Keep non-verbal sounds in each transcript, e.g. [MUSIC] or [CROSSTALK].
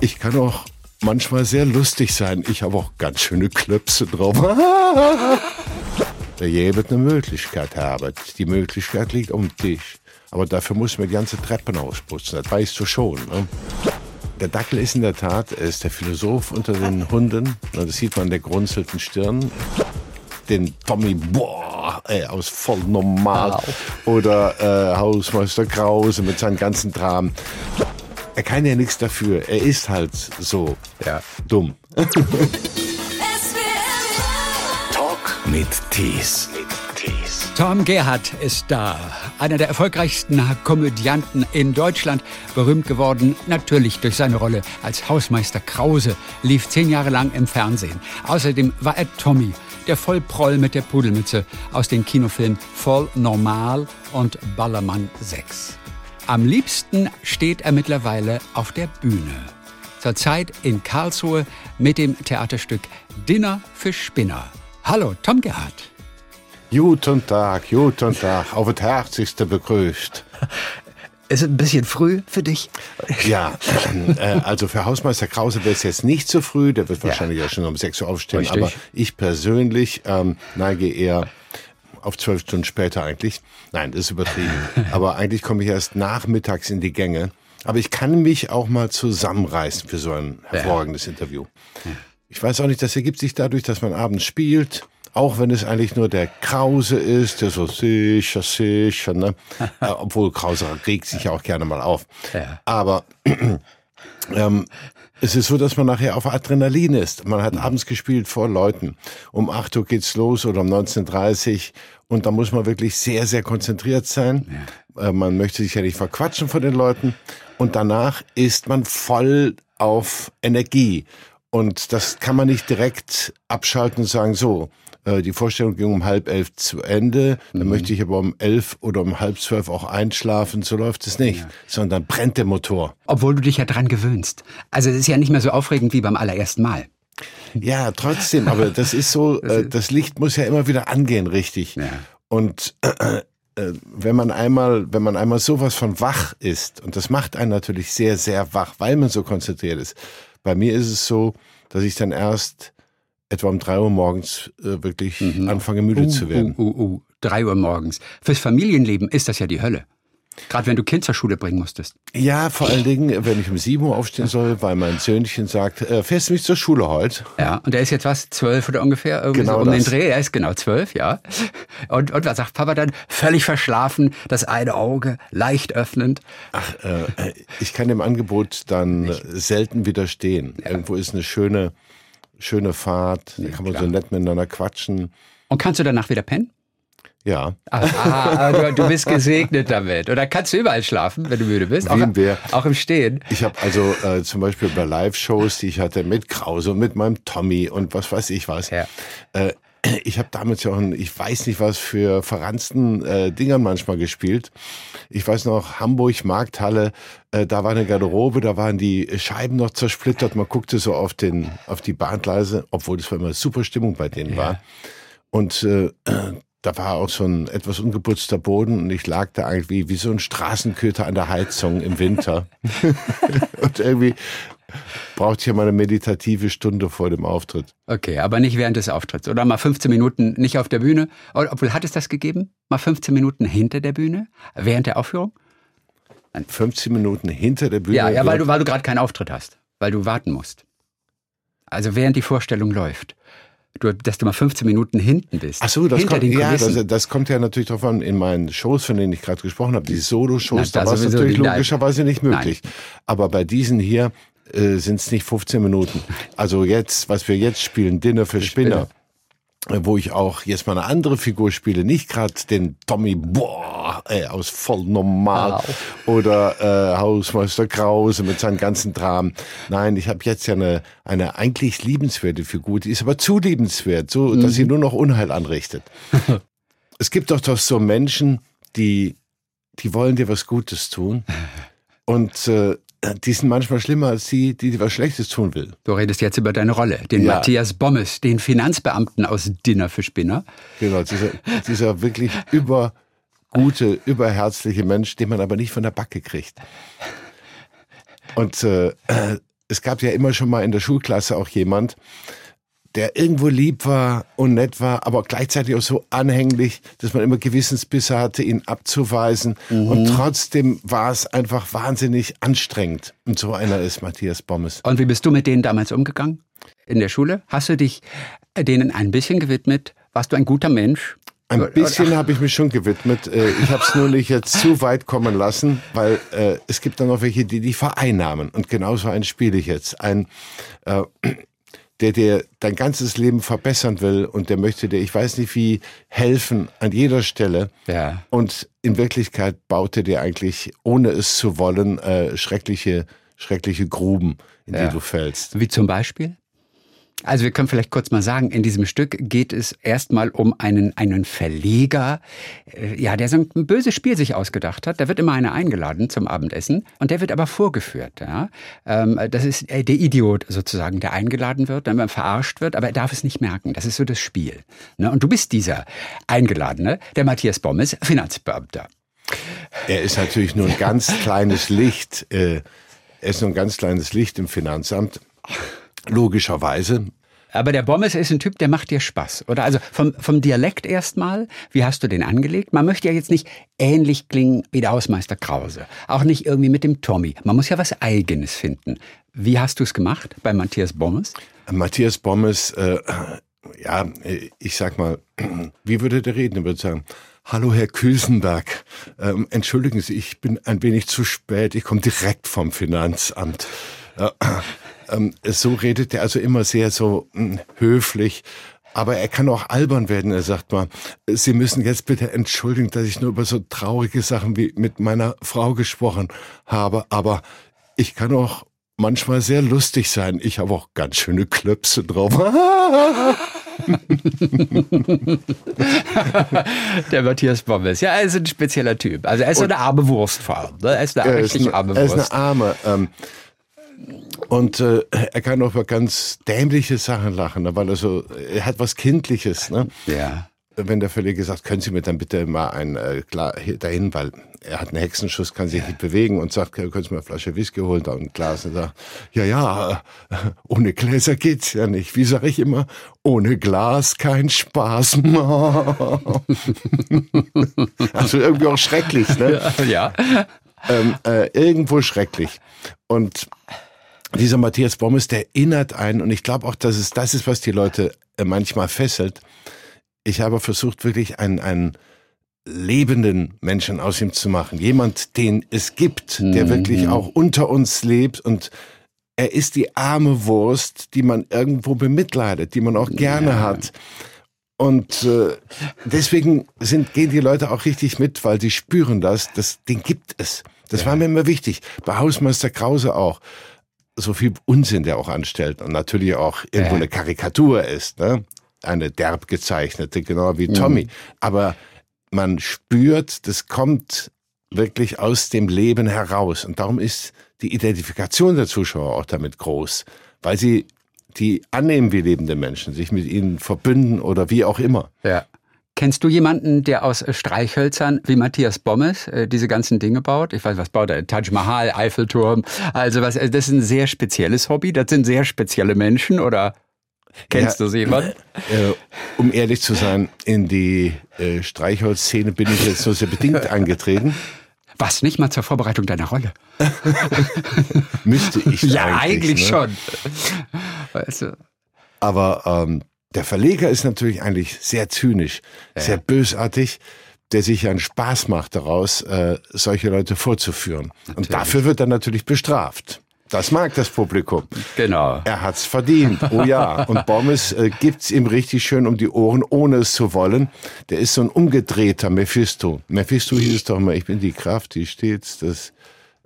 Ich kann auch manchmal sehr lustig sein. Ich habe auch ganz schöne Klöpse drauf. [LAUGHS] Der je wird eine Möglichkeit haben. Die Möglichkeit liegt um Tisch. Aber dafür muss man die ganze Treppen ausputzen. Das weißt du schon. Ne? Der Dackel ist in der Tat, er ist der Philosoph unter den Hunden. Das sieht man an der grunzelten Stirn. Den Tommy boah, ey, aus voll normal. Oder äh, Hausmeister Krause mit seinen ganzen Dramen. Er kann ja nichts dafür. Er ist halt so ja. dumm. Talk mit Tees. Tom Gerhardt ist da. Einer der erfolgreichsten Komödianten in Deutschland. Berühmt geworden natürlich durch seine Rolle als Hausmeister Krause. Lief zehn Jahre lang im Fernsehen. Außerdem war er Tommy, der Vollproll mit der Pudelmütze aus den Kinofilmen Voll Normal und Ballermann 6. Am liebsten steht er mittlerweile auf der Bühne. Zurzeit in Karlsruhe mit dem Theaterstück Dinner für Spinner. Hallo, Tom Gerhardt. Guten Tag, guten Tag, auf das Herzlichste begrüßt. [LAUGHS] Ist es ein bisschen früh für dich? Ja, äh, also für Hausmeister Krause wäre es jetzt nicht zu früh, der wird wahrscheinlich ja, ja schon um 6 Uhr aufstehen, Richtig. aber ich persönlich ähm, neige eher auf zwölf Stunden später eigentlich. Nein, das ist übertrieben. [LAUGHS] Aber eigentlich komme ich erst nachmittags in die Gänge. Aber ich kann mich auch mal zusammenreißen für so ein hervorragendes ja. Interview. Ich weiß auch nicht, das ergibt sich dadurch, dass man abends spielt, auch wenn es eigentlich nur der Krause ist, der so sicher, sicher, ne? [LAUGHS] äh, obwohl Krause regt sich ja auch gerne mal auf. Ja. Aber ähm, es ist so, dass man nachher auf Adrenalin ist. Man hat abends gespielt vor Leuten. Um 8 Uhr geht's los oder um 19.30 Uhr. Und da muss man wirklich sehr, sehr konzentriert sein. Ja. Äh, man möchte sich ja nicht verquatschen von den Leuten. Und danach ist man voll auf Energie. Und das kann man nicht direkt abschalten und sagen, so, die Vorstellung ging um halb elf zu Ende, dann mhm. möchte ich aber um elf oder um halb zwölf auch einschlafen, so läuft es nicht, ja. sondern brennt der Motor. Obwohl du dich ja dran gewöhnst. Also es ist ja nicht mehr so aufregend wie beim allerersten Mal. Ja, trotzdem, aber [LAUGHS] das ist so, äh, das Licht muss ja immer wieder angehen, richtig. Ja. Und äh, äh, wenn man einmal, wenn man einmal sowas von wach ist, und das macht einen natürlich sehr, sehr wach, weil man so konzentriert ist. Bei mir ist es so, dass ich dann erst etwa um drei Uhr morgens äh, wirklich mhm. anfange müde uh, zu werden. Uh, uh, uh, drei Uhr morgens. Fürs Familienleben ist das ja die Hölle. Gerade wenn du Kind zur Schule bringen musstest. Ja, vor allen Dingen, wenn ich um sieben Uhr aufstehen soll, weil mein Söhnchen sagt, äh, fährst du mich zur Schule heute? Ja, und er ist jetzt was, zwölf oder ungefähr? Irgendwie genau so um das. den Dreh. Er ist genau zwölf, ja. Und, und was sagt Papa dann? Völlig verschlafen, das eine Auge leicht öffnend. Ach, äh, ich kann dem Angebot dann Nicht. selten widerstehen. Ja. Irgendwo ist eine schöne schöne Fahrt, da kann man klar. so nett miteinander quatschen. Und kannst du danach wieder pennen? Ja. Ah, du, du, bist gesegnet damit. Oder kannst du überall schlafen, wenn du müde bist? Auch, auch im Stehen. Ich habe also äh, zum Beispiel bei Live-Shows, die ich hatte mit Krause und mit meinem Tommy und was weiß ich was. Ja. Äh, ich habe damals ja auch, ein, ich weiß nicht was für verransten äh, Dingern manchmal gespielt. Ich weiß noch, Hamburg, Markthalle, äh, da war eine Garderobe, da waren die Scheiben noch zersplittert. Man guckte so auf, den, auf die Bahngleise, obwohl das war immer super Stimmung bei denen ja. war. Und äh, da war auch so ein etwas ungeputzter Boden und ich lag da irgendwie wie so ein Straßenköter an der Heizung im Winter. [LAUGHS] und irgendwie braucht ja mal eine meditative Stunde vor dem Auftritt. Okay, aber nicht während des Auftritts. Oder mal 15 Minuten nicht auf der Bühne. Obwohl, hat es das gegeben? Mal 15 Minuten hinter der Bühne? Während der Aufführung? 15 Minuten hinter der Bühne? Ja, ja weil du, weil du gerade keinen Auftritt hast. Weil du warten musst. Also während die Vorstellung läuft. Du, dass du mal 15 Minuten hinten bist. Ach so, das, kommt, ja, das, das, kommt ja natürlich darauf an, in meinen Shows, von denen ich gerade gesprochen habe, die Solo-Shows, da war es natürlich logischerweise nicht möglich. Nein. Aber bei diesen hier, äh, sind es nicht 15 Minuten. Also jetzt, was wir jetzt spielen, Dinner für Spinner, Spinner. wo ich auch jetzt mal eine andere Figur spiele, nicht gerade den Tommy boah, ey, aus voll normal wow. oder äh, Hausmeister Krause mit seinen ganzen Dramen. Nein, ich habe jetzt ja eine, eine eigentlich liebenswerte Figur, die ist aber zu liebenswert, so dass mhm. sie nur noch Unheil anrichtet. [LAUGHS] es gibt doch doch so Menschen, die, die wollen dir was Gutes tun. [LAUGHS] Und äh, äh, die sind manchmal schlimmer als die, die dir was Schlechtes tun will. Du redest jetzt über deine Rolle, den ja. Matthias Bommes, den Finanzbeamten aus Dinner für Spinner. Genau, dieser, dieser wirklich übergute, überherzliche Mensch, den man aber nicht von der Backe kriegt. Und äh, es gab ja immer schon mal in der Schulklasse auch jemand, der irgendwo lieb war und nett war, aber gleichzeitig auch so anhänglich, dass man immer Gewissensbisse hatte, ihn abzuweisen. Mhm. Und trotzdem war es einfach wahnsinnig anstrengend. Und so einer ist Matthias Bommes. Und wie bist du mit denen damals umgegangen? In der Schule? Hast du dich denen ein bisschen gewidmet? Warst du ein guter Mensch? Ein bisschen habe ich mich schon gewidmet. Äh, ich habe es nur nicht jetzt zu weit kommen lassen, weil äh, es gibt dann noch welche, die die vereinnahmen. Und genauso einen spiele ich jetzt. Ein, äh, der dir dein ganzes Leben verbessern will und der möchte dir, ich weiß nicht wie, helfen an jeder Stelle. Ja. Und in Wirklichkeit baut er dir eigentlich, ohne es zu wollen, äh, schreckliche, schreckliche Gruben, in ja. die du fällst. Wie zum Beispiel? Also wir können vielleicht kurz mal sagen, in diesem Stück geht es erstmal um einen, einen Verleger, äh, ja, der so ein böses Spiel sich ausgedacht hat. Da wird immer einer eingeladen zum Abendessen und der wird aber vorgeführt. Ja? Ähm, das ist äh, der Idiot sozusagen, der eingeladen wird, dann verarscht wird, aber er darf es nicht merken. Das ist so das Spiel. Ne? Und du bist dieser Eingeladene, der Matthias Bommes, Finanzbeamter. Er ist natürlich nur ein ganz kleines Licht. Äh, er ist nur ein ganz kleines Licht im Finanzamt. Logischerweise. Aber der Bommes ist ein Typ, der macht dir Spaß, oder? Also vom, vom Dialekt erstmal, wie hast du den angelegt? Man möchte ja jetzt nicht ähnlich klingen wie der Hausmeister Krause. Auch nicht irgendwie mit dem Tommy. Man muss ja was Eigenes finden. Wie hast du es gemacht bei Matthias Bommes? Matthias Bommes, äh, ja, ich sag mal, wie würde der reden? Er würde sagen, Hallo, Herr Küsenberg. Ähm, entschuldigen Sie, ich bin ein wenig zu spät. Ich komme direkt vom Finanzamt. Äh, ähm, so redet er also immer sehr so mh, hm, höflich. Aber er kann auch albern werden. Er sagt mal, Sie müssen jetzt bitte entschuldigen, dass ich nur über so traurige Sachen wie mit meiner Frau gesprochen habe. Aber ich kann auch manchmal sehr lustig sein. Ich habe auch ganz schöne Klöpse drauf. [LAUGHS] Der Matthias Bommes. Ja, er ist ein spezieller Typ. Also er ist so eine arme Wurst vor allem. Ne? Er ist eine er richtig eine, arme Wurst. Er ist eine arme. Ähm, und äh, er kann auch über ganz dämliche Sachen lachen, ne, weil er so, er hat was Kindliches. Ne? Ja. Wenn der Verleger sagt, können Sie mir dann bitte mal ein äh, klar dahin, weil er hat einen Hexenschuss, kann sich ja. nicht bewegen und sagt, können Sie mir eine Flasche Whisky holen, da ein Glas und sagt, ja, ja, äh, ohne Gläser geht's ja nicht. Wie sage ich immer, ohne Glas kein Spaß. [LAUGHS] also irgendwie auch schrecklich, ne? Ja. Ähm, äh, irgendwo schrecklich. Und dieser Matthias Bommes, der erinnert einen, und ich glaube auch, dass es das ist, was die Leute äh, manchmal fesselt. Ich habe versucht, wirklich einen, einen lebenden Menschen aus ihm zu machen. Jemand, den es gibt, der mhm. wirklich auch unter uns lebt und er ist die arme Wurst, die man irgendwo bemitleidet, die man auch gerne ja. hat. Und äh, deswegen sind, gehen die Leute auch richtig mit, weil sie spüren das, das den gibt es. Das ja. war mir immer wichtig. Bei Hausmeister Krause auch so viel Unsinn der auch anstellt und natürlich auch irgendwo eine Karikatur ist, ne? eine derb gezeichnete, genau wie Tommy. Mhm. Aber man spürt, das kommt wirklich aus dem Leben heraus. Und darum ist die Identifikation der Zuschauer auch damit groß, weil sie die annehmen wie lebende Menschen, sich mit ihnen verbünden oder wie auch immer. Ja. Kennst du jemanden, der aus Streichhölzern wie Matthias Bommes äh, diese ganzen Dinge baut? Ich weiß, was baut er? Taj Mahal, Eiffelturm. Also was, das ist ein sehr spezielles Hobby. Das sind sehr spezielle Menschen oder kennst ja, du sie jemanden? [LAUGHS] Äh, um ehrlich zu sein, in die äh, Streichholzszene bin ich jetzt nur sehr bedingt [LAUGHS] angetreten. Was nicht mal zur Vorbereitung deiner Rolle? [LAUGHS] Müsste ich ja eigentlich, ne? schon. Weißt du? Aber ähm, der Verleger ist natürlich eigentlich sehr zynisch, ja. sehr bösartig, der sich einen Spaß macht daraus, äh, solche Leute vorzuführen. Natürlich. Und dafür wird er natürlich bestraft. Das mag das Publikum. Genau. Er hat's verdient. Oh ja. Und Bommes äh, gibt's ihm richtig schön um die Ohren, ohne es zu wollen. Der ist so ein umgedrehter Mephisto. Mephisto hieß es doch mal, ich bin die Kraft, die stets das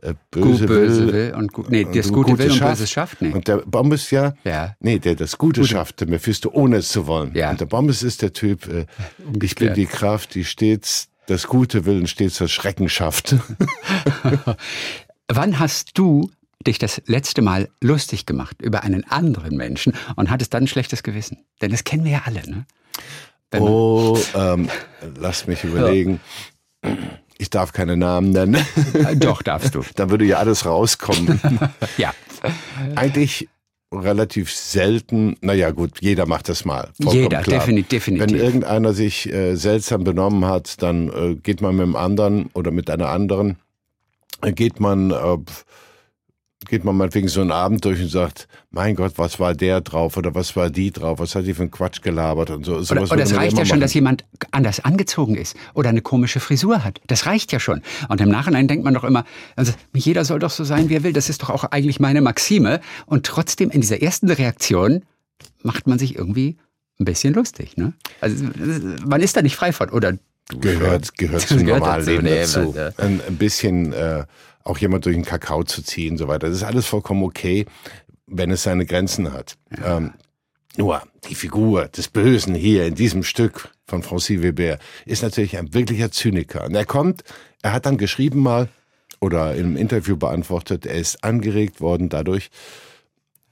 äh, böse, böse will, und, nee, das und Gute will und Böses schafft. Nee. Und der Bommes ja, ja, nee, der das Gute, Gute. schafft, der Mephisto, ohne es zu wollen. Ja. Und der Bommes ist der Typ, äh, [LAUGHS] ich bin die Kraft, die stets das Gute will und stets das Schrecken schafft. [LAUGHS] Wann hast du dich das letzte Mal lustig gemacht über einen anderen Menschen und hattest dann ein schlechtes Gewissen? Denn das kennen wir ja alle, ne? Wenn oh, ähm, lass mich überlegen. [LAUGHS] Ich darf keine Namen nennen. Doch, darfst du. [LAUGHS] Dann würde ja alles rauskommen. [LAUGHS] ja. eigentlich relativ selten, naja gut, jeder macht das mal. Jeder, definitiv, definitiv. Wenn irgendeiner sich äh, seltsam benommen hat, dann äh, geht man mit dem anderen oder mit einer anderen, äh, geht man äh, geht man meinetwegen so einen Abend durch und sagt, mein Gott, was war der drauf oder was war die drauf, was hat die für einen Quatsch gelabert und so. Oder, oder es reicht ja schon, machen. dass jemand anders angezogen ist oder eine komische Frisur hat. Das reicht ja schon. Und im Nachhinein denkt man doch immer, also jeder soll doch so sein, wie er will. Das ist doch auch eigentlich meine Maxime. Und trotzdem in dieser ersten Reaktion macht man sich irgendwie ein bisschen lustig. Ne? Also man ist da nicht frei von. Oder gehört, gehört [LAUGHS] zum Normalleben dazu. dazu. Ein, ein bisschen... Äh, auch jemand durch den Kakao zu ziehen und so weiter. Das ist alles vollkommen okay, wenn es seine Grenzen hat. Ja. Ähm, nur die Figur des Bösen hier in diesem Stück von Francis Weber ist natürlich ein wirklicher Zyniker. Und er kommt, er hat dann geschrieben mal oder im Interview beantwortet, er ist angeregt worden dadurch,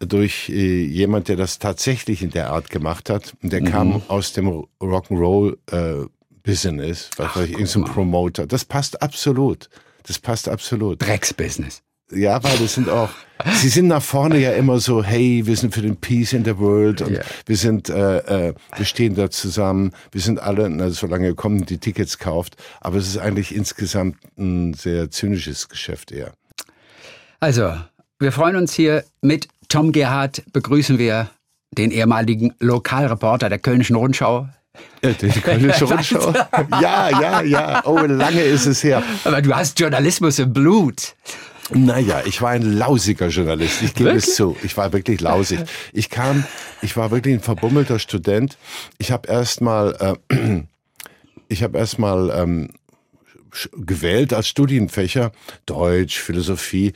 durch äh, jemand, der das tatsächlich in der Art gemacht hat. Und der mhm. kam aus dem Rock'n'Roll äh, Business, was weiß ich, irgendein Promoter. Das passt absolut. Das passt absolut. Drecksbusiness. Ja, weil das sind auch, sie sind nach vorne ja immer so, hey, wir sind für den Peace in the World und yeah. wir sind, äh, äh, wir stehen da zusammen, wir sind alle, na, solange ihr kommt, die Tickets kauft, aber es ist eigentlich insgesamt ein sehr zynisches Geschäft eher. Also, wir freuen uns hier mit Tom Gerhardt, begrüßen wir den ehemaligen Lokalreporter der Kölnischen Rundschau, die [LAUGHS] Kölnische Rundschau. [LAUGHS] Ja, ja, ja. Oh, lange ist es her. Aber du hast Journalismus im Blut. Naja, ich war ein lausiger Journalist. Ich gebe es zu. Ich war wirklich lausig. Ich kam, ich war wirklich ein verbummelter Student. Ich habe erst mal, äh, [CLEARS THROAT] ich habe erst mal ähm, gewählt als Studienfächer Deutsch, Philosophie.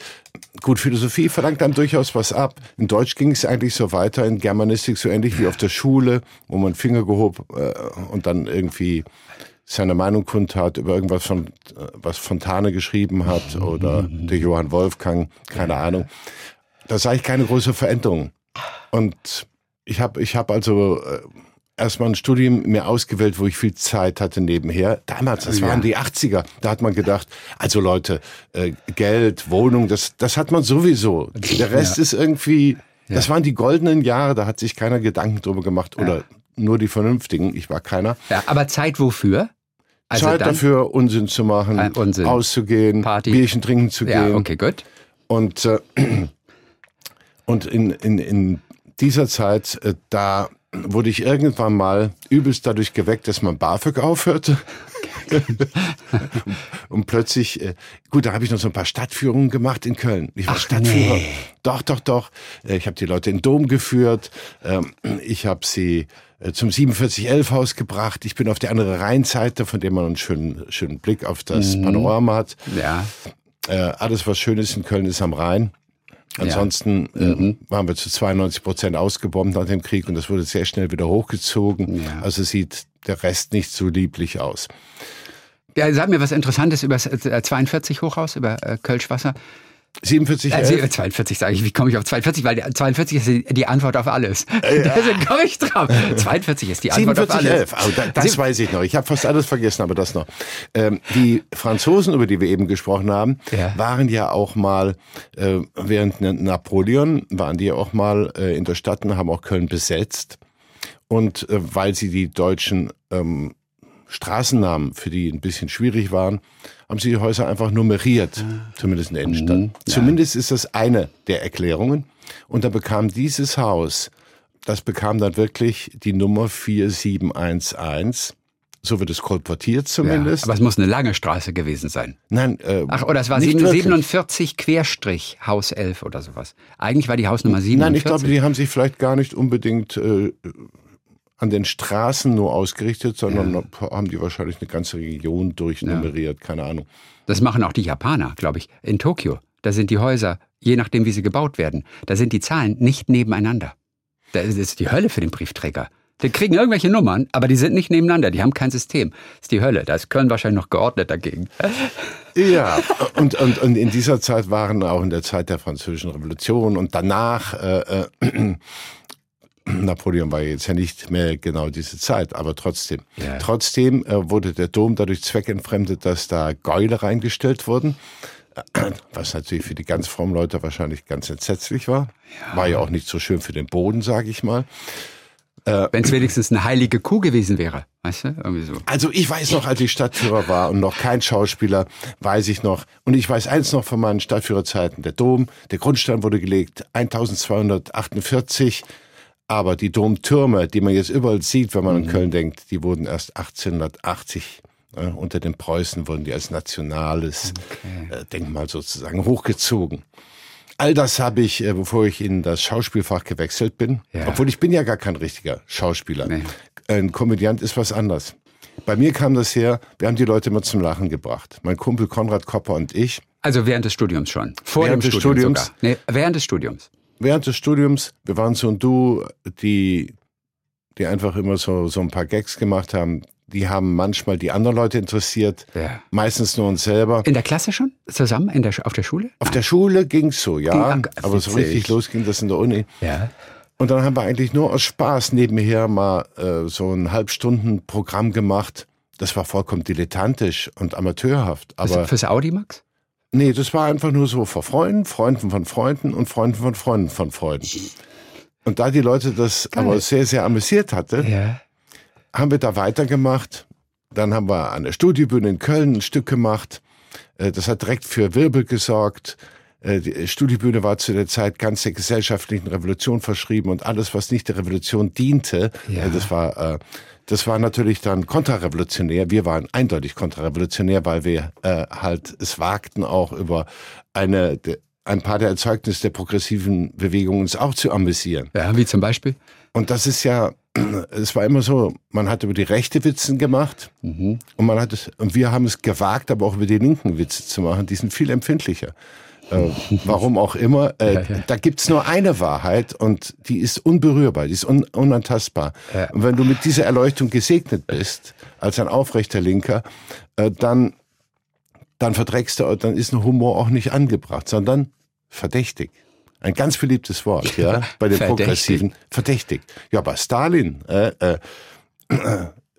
Gut, Philosophie verlangt dann durchaus was ab. In Deutsch ging es eigentlich so weiter, in Germanistik so ähnlich wie auf der Schule, wo man Finger gehob äh, und dann irgendwie seine Meinung kundtat über irgendwas von äh, was Fontane geschrieben hat oder der Johann Wolfgang, keine Ahnung. Da sah ich keine große Veränderung. Und ich habe ich hab also äh, erstmal ein Studium mir ausgewählt, wo ich viel Zeit hatte nebenher. Damals, das waren die 80er, da hat man gedacht, also Leute, äh, Geld, Wohnung, das, das hat man sowieso. Der Rest ja. ist irgendwie, ja. das waren die goldenen Jahre, da hat sich keiner Gedanken drüber gemacht oder ja. nur die Vernünftigen, ich war keiner. Ja, aber Zeit wofür? Also Zeit dafür, Unsinn zu machen, äh, Unsinn. auszugehen, Party. Bierchen trinken zu gehen. Ja, okay, gut. Und, äh, [CLEARS THROAT] und in, in, in dieser Zeit, äh, da wurde ich irgendwann mal übelst dadurch geweckt, dass man BAföG aufhörte. [LAUGHS] und plötzlich, äh, gut, da habe ich noch so ein paar Stadtführungen gemacht in Köln. Ich war Ach, Stadtführer. Nee. Doch, doch, doch. Äh, ich habe die Leute in den Dom geführt. Ähm, ich habe sie äh, zum 4711-Haus gebracht. Ich bin auf der anderen Rheinseite, von dem man einen schönen, schönen Blick auf das mhm. Panorama hat. Ja. Alles, was schön ist in Köln, ist am Rhein. Ansonsten ja. äh, mhm. waren wir zu 92 Prozent ausgebombt nach dem Krieg und das wurde sehr schnell wieder hochgezogen. Ja. Also sieht der Rest nicht so lieblich aus. Ja, sag mir was Interessantes über das 42 Hochhaus, über äh, Kölschwasser. 47, äh, 42 sage ich, wie komme ich auf 42? Weil 42 ist die Antwort auf alles. Ja. [LAUGHS] Deswegen komme ich drauf. 42 ist die Antwort 47, auf alles. 11. Oh, da, das weiß ich noch. Ich habe fast alles vergessen, aber das noch. Ähm, die Franzosen, über die wir eben gesprochen haben, ja. waren ja auch mal, äh, während Napoleon, waren die ja auch mal äh, in der Stadt und haben auch Köln besetzt. Und äh, weil sie die deutschen ähm, Straßennamen, für die ein bisschen schwierig waren, haben sie die Häuser einfach nummeriert, ja. zumindest in der Innenstadt. Mhm, ja. Zumindest ist das eine der Erklärungen. Und da bekam dieses Haus, das bekam dann wirklich die Nummer 4711. So wird es kolportiert zumindest. Ja, aber es muss eine lange Straße gewesen sein. Nein, äh, Ach, oder es war 47 Querstrich Haus 11 oder sowas. Eigentlich war die Hausnummer 47. Nein, ich glaube, die haben sich vielleicht gar nicht unbedingt äh, an den Straßen nur ausgerichtet, sondern ja. haben die wahrscheinlich eine ganze Region durchnummeriert, ja. keine Ahnung. Das machen auch die Japaner, glaube ich, in Tokio. Da sind die Häuser, je nachdem, wie sie gebaut werden, da sind die Zahlen nicht nebeneinander. Das ist die Hölle für den Briefträger. Die kriegen irgendwelche Nummern, aber die sind nicht nebeneinander, die haben kein System. Das ist die Hölle. Da ist Köln wahrscheinlich noch geordnet dagegen. Ja, [LAUGHS] und, und, und in dieser Zeit waren auch in der Zeit der Französischen Revolution und danach äh, äh, [CLEARS THROAT] Napoleon war jetzt ja nicht mehr genau diese Zeit, aber trotzdem. Ja. Trotzdem äh, wurde der Dom dadurch zweckentfremdet, dass da Gäule reingestellt wurden. [CLEARS THROAT] was natürlich für die ganz frommen Leute wahrscheinlich ganz entsetzlich war. Ja. War ja auch nicht so schön für den Boden, sage ich mal. Äh, Wenn es wenigstens eine heilige Kuh gewesen wäre, weißt du? Irgendwie so. Also ich weiß noch, als ich Stadtführer war und noch kein Schauspieler, weiß ich noch. Und ich weiß eins noch von meinen Stadtführerzeiten. Der Dom, der Grundstein wurde gelegt, 1248. Aber die Domtürme, die man jetzt überall sieht, wenn man mhm. an Köln denkt, die wurden erst 1880 äh, unter den Preußen wurden die als nationales okay. äh, Denkmal sozusagen hochgezogen. All das habe ich, äh, bevor ich in das Schauspielfach gewechselt bin. Ja. Obwohl ich bin ja gar kein richtiger Schauspieler. Nee. Ein Komödiant ist was anderes. Bei mir kam das her, wir haben die Leute immer zum Lachen gebracht. Mein Kumpel Konrad Kopper und ich. Also während des Studiums schon? Vor während dem des Studium Studiums? Nee, während des Studiums. Während des Studiums, wir waren so ein Duo, die, die einfach immer so, so ein paar Gags gemacht haben die haben manchmal die anderen Leute interessiert, ja. meistens nur uns selber. In der Klasse schon? Zusammen? In der, auf der Schule? Auf der Schule ging's so, ja. Ging, aber so richtig los ging das in der Uni. Ja. Und dann haben wir eigentlich nur aus Spaß nebenher mal äh, so ein Halbstunden-Programm gemacht. Das war vollkommen dilettantisch und amateurhaft. Aber fürs Audimax? Nee, das war einfach nur so vor Freunden, Freunden von Freunden und Freunden von Freunden von Freunden. Und da die Leute das Geil. aber sehr, sehr amüsiert hatte, ja haben wir da weitergemacht. Dann haben wir an der Studiobühne in Köln ein Stück gemacht. Äh, das hat direkt für Wirbel gesorgt. Äh, die Studiobühne war zu der Zeit ganz der gesellschaftlichen Revolution verschrieben und alles, was nicht der Revolution diente, ja. Äh, das war das war natürlich dann kontrarevolutionär. Wir waren eindeutig kontrarevolutionär, weil wir äh, halt es wagten auch über eine ein paar der Erzeugnisse der progressiven Bewegung uns auch zu amüsieren. Ja, wie zum Beispiel? Und das ist ja [CLEARS THROAT] es war immer so, man hat über die rechte Witzen gemacht mhm. und man hat es, und wir haben es gewagt, aber auch über die linken Witze zu machen. Die sind viel empfindlicher. Äh, warum auch immer. Äh, ja, ja. Da gibt's nur eine Wahrheit und die ist unberührbar, die ist un unantastbar. Ja. Und wenn du mit dieser Erleuchtung gesegnet bist, als ein aufrechter Linker, äh, dann, dann verträgst du, dann ist ein Humor auch nicht angebracht, sondern verdächtig. Ein ganz beliebtes Wort, ja, bei den Verdächtig. Progressiven. Verdächtig. Ja, bei Stalin, äh, äh,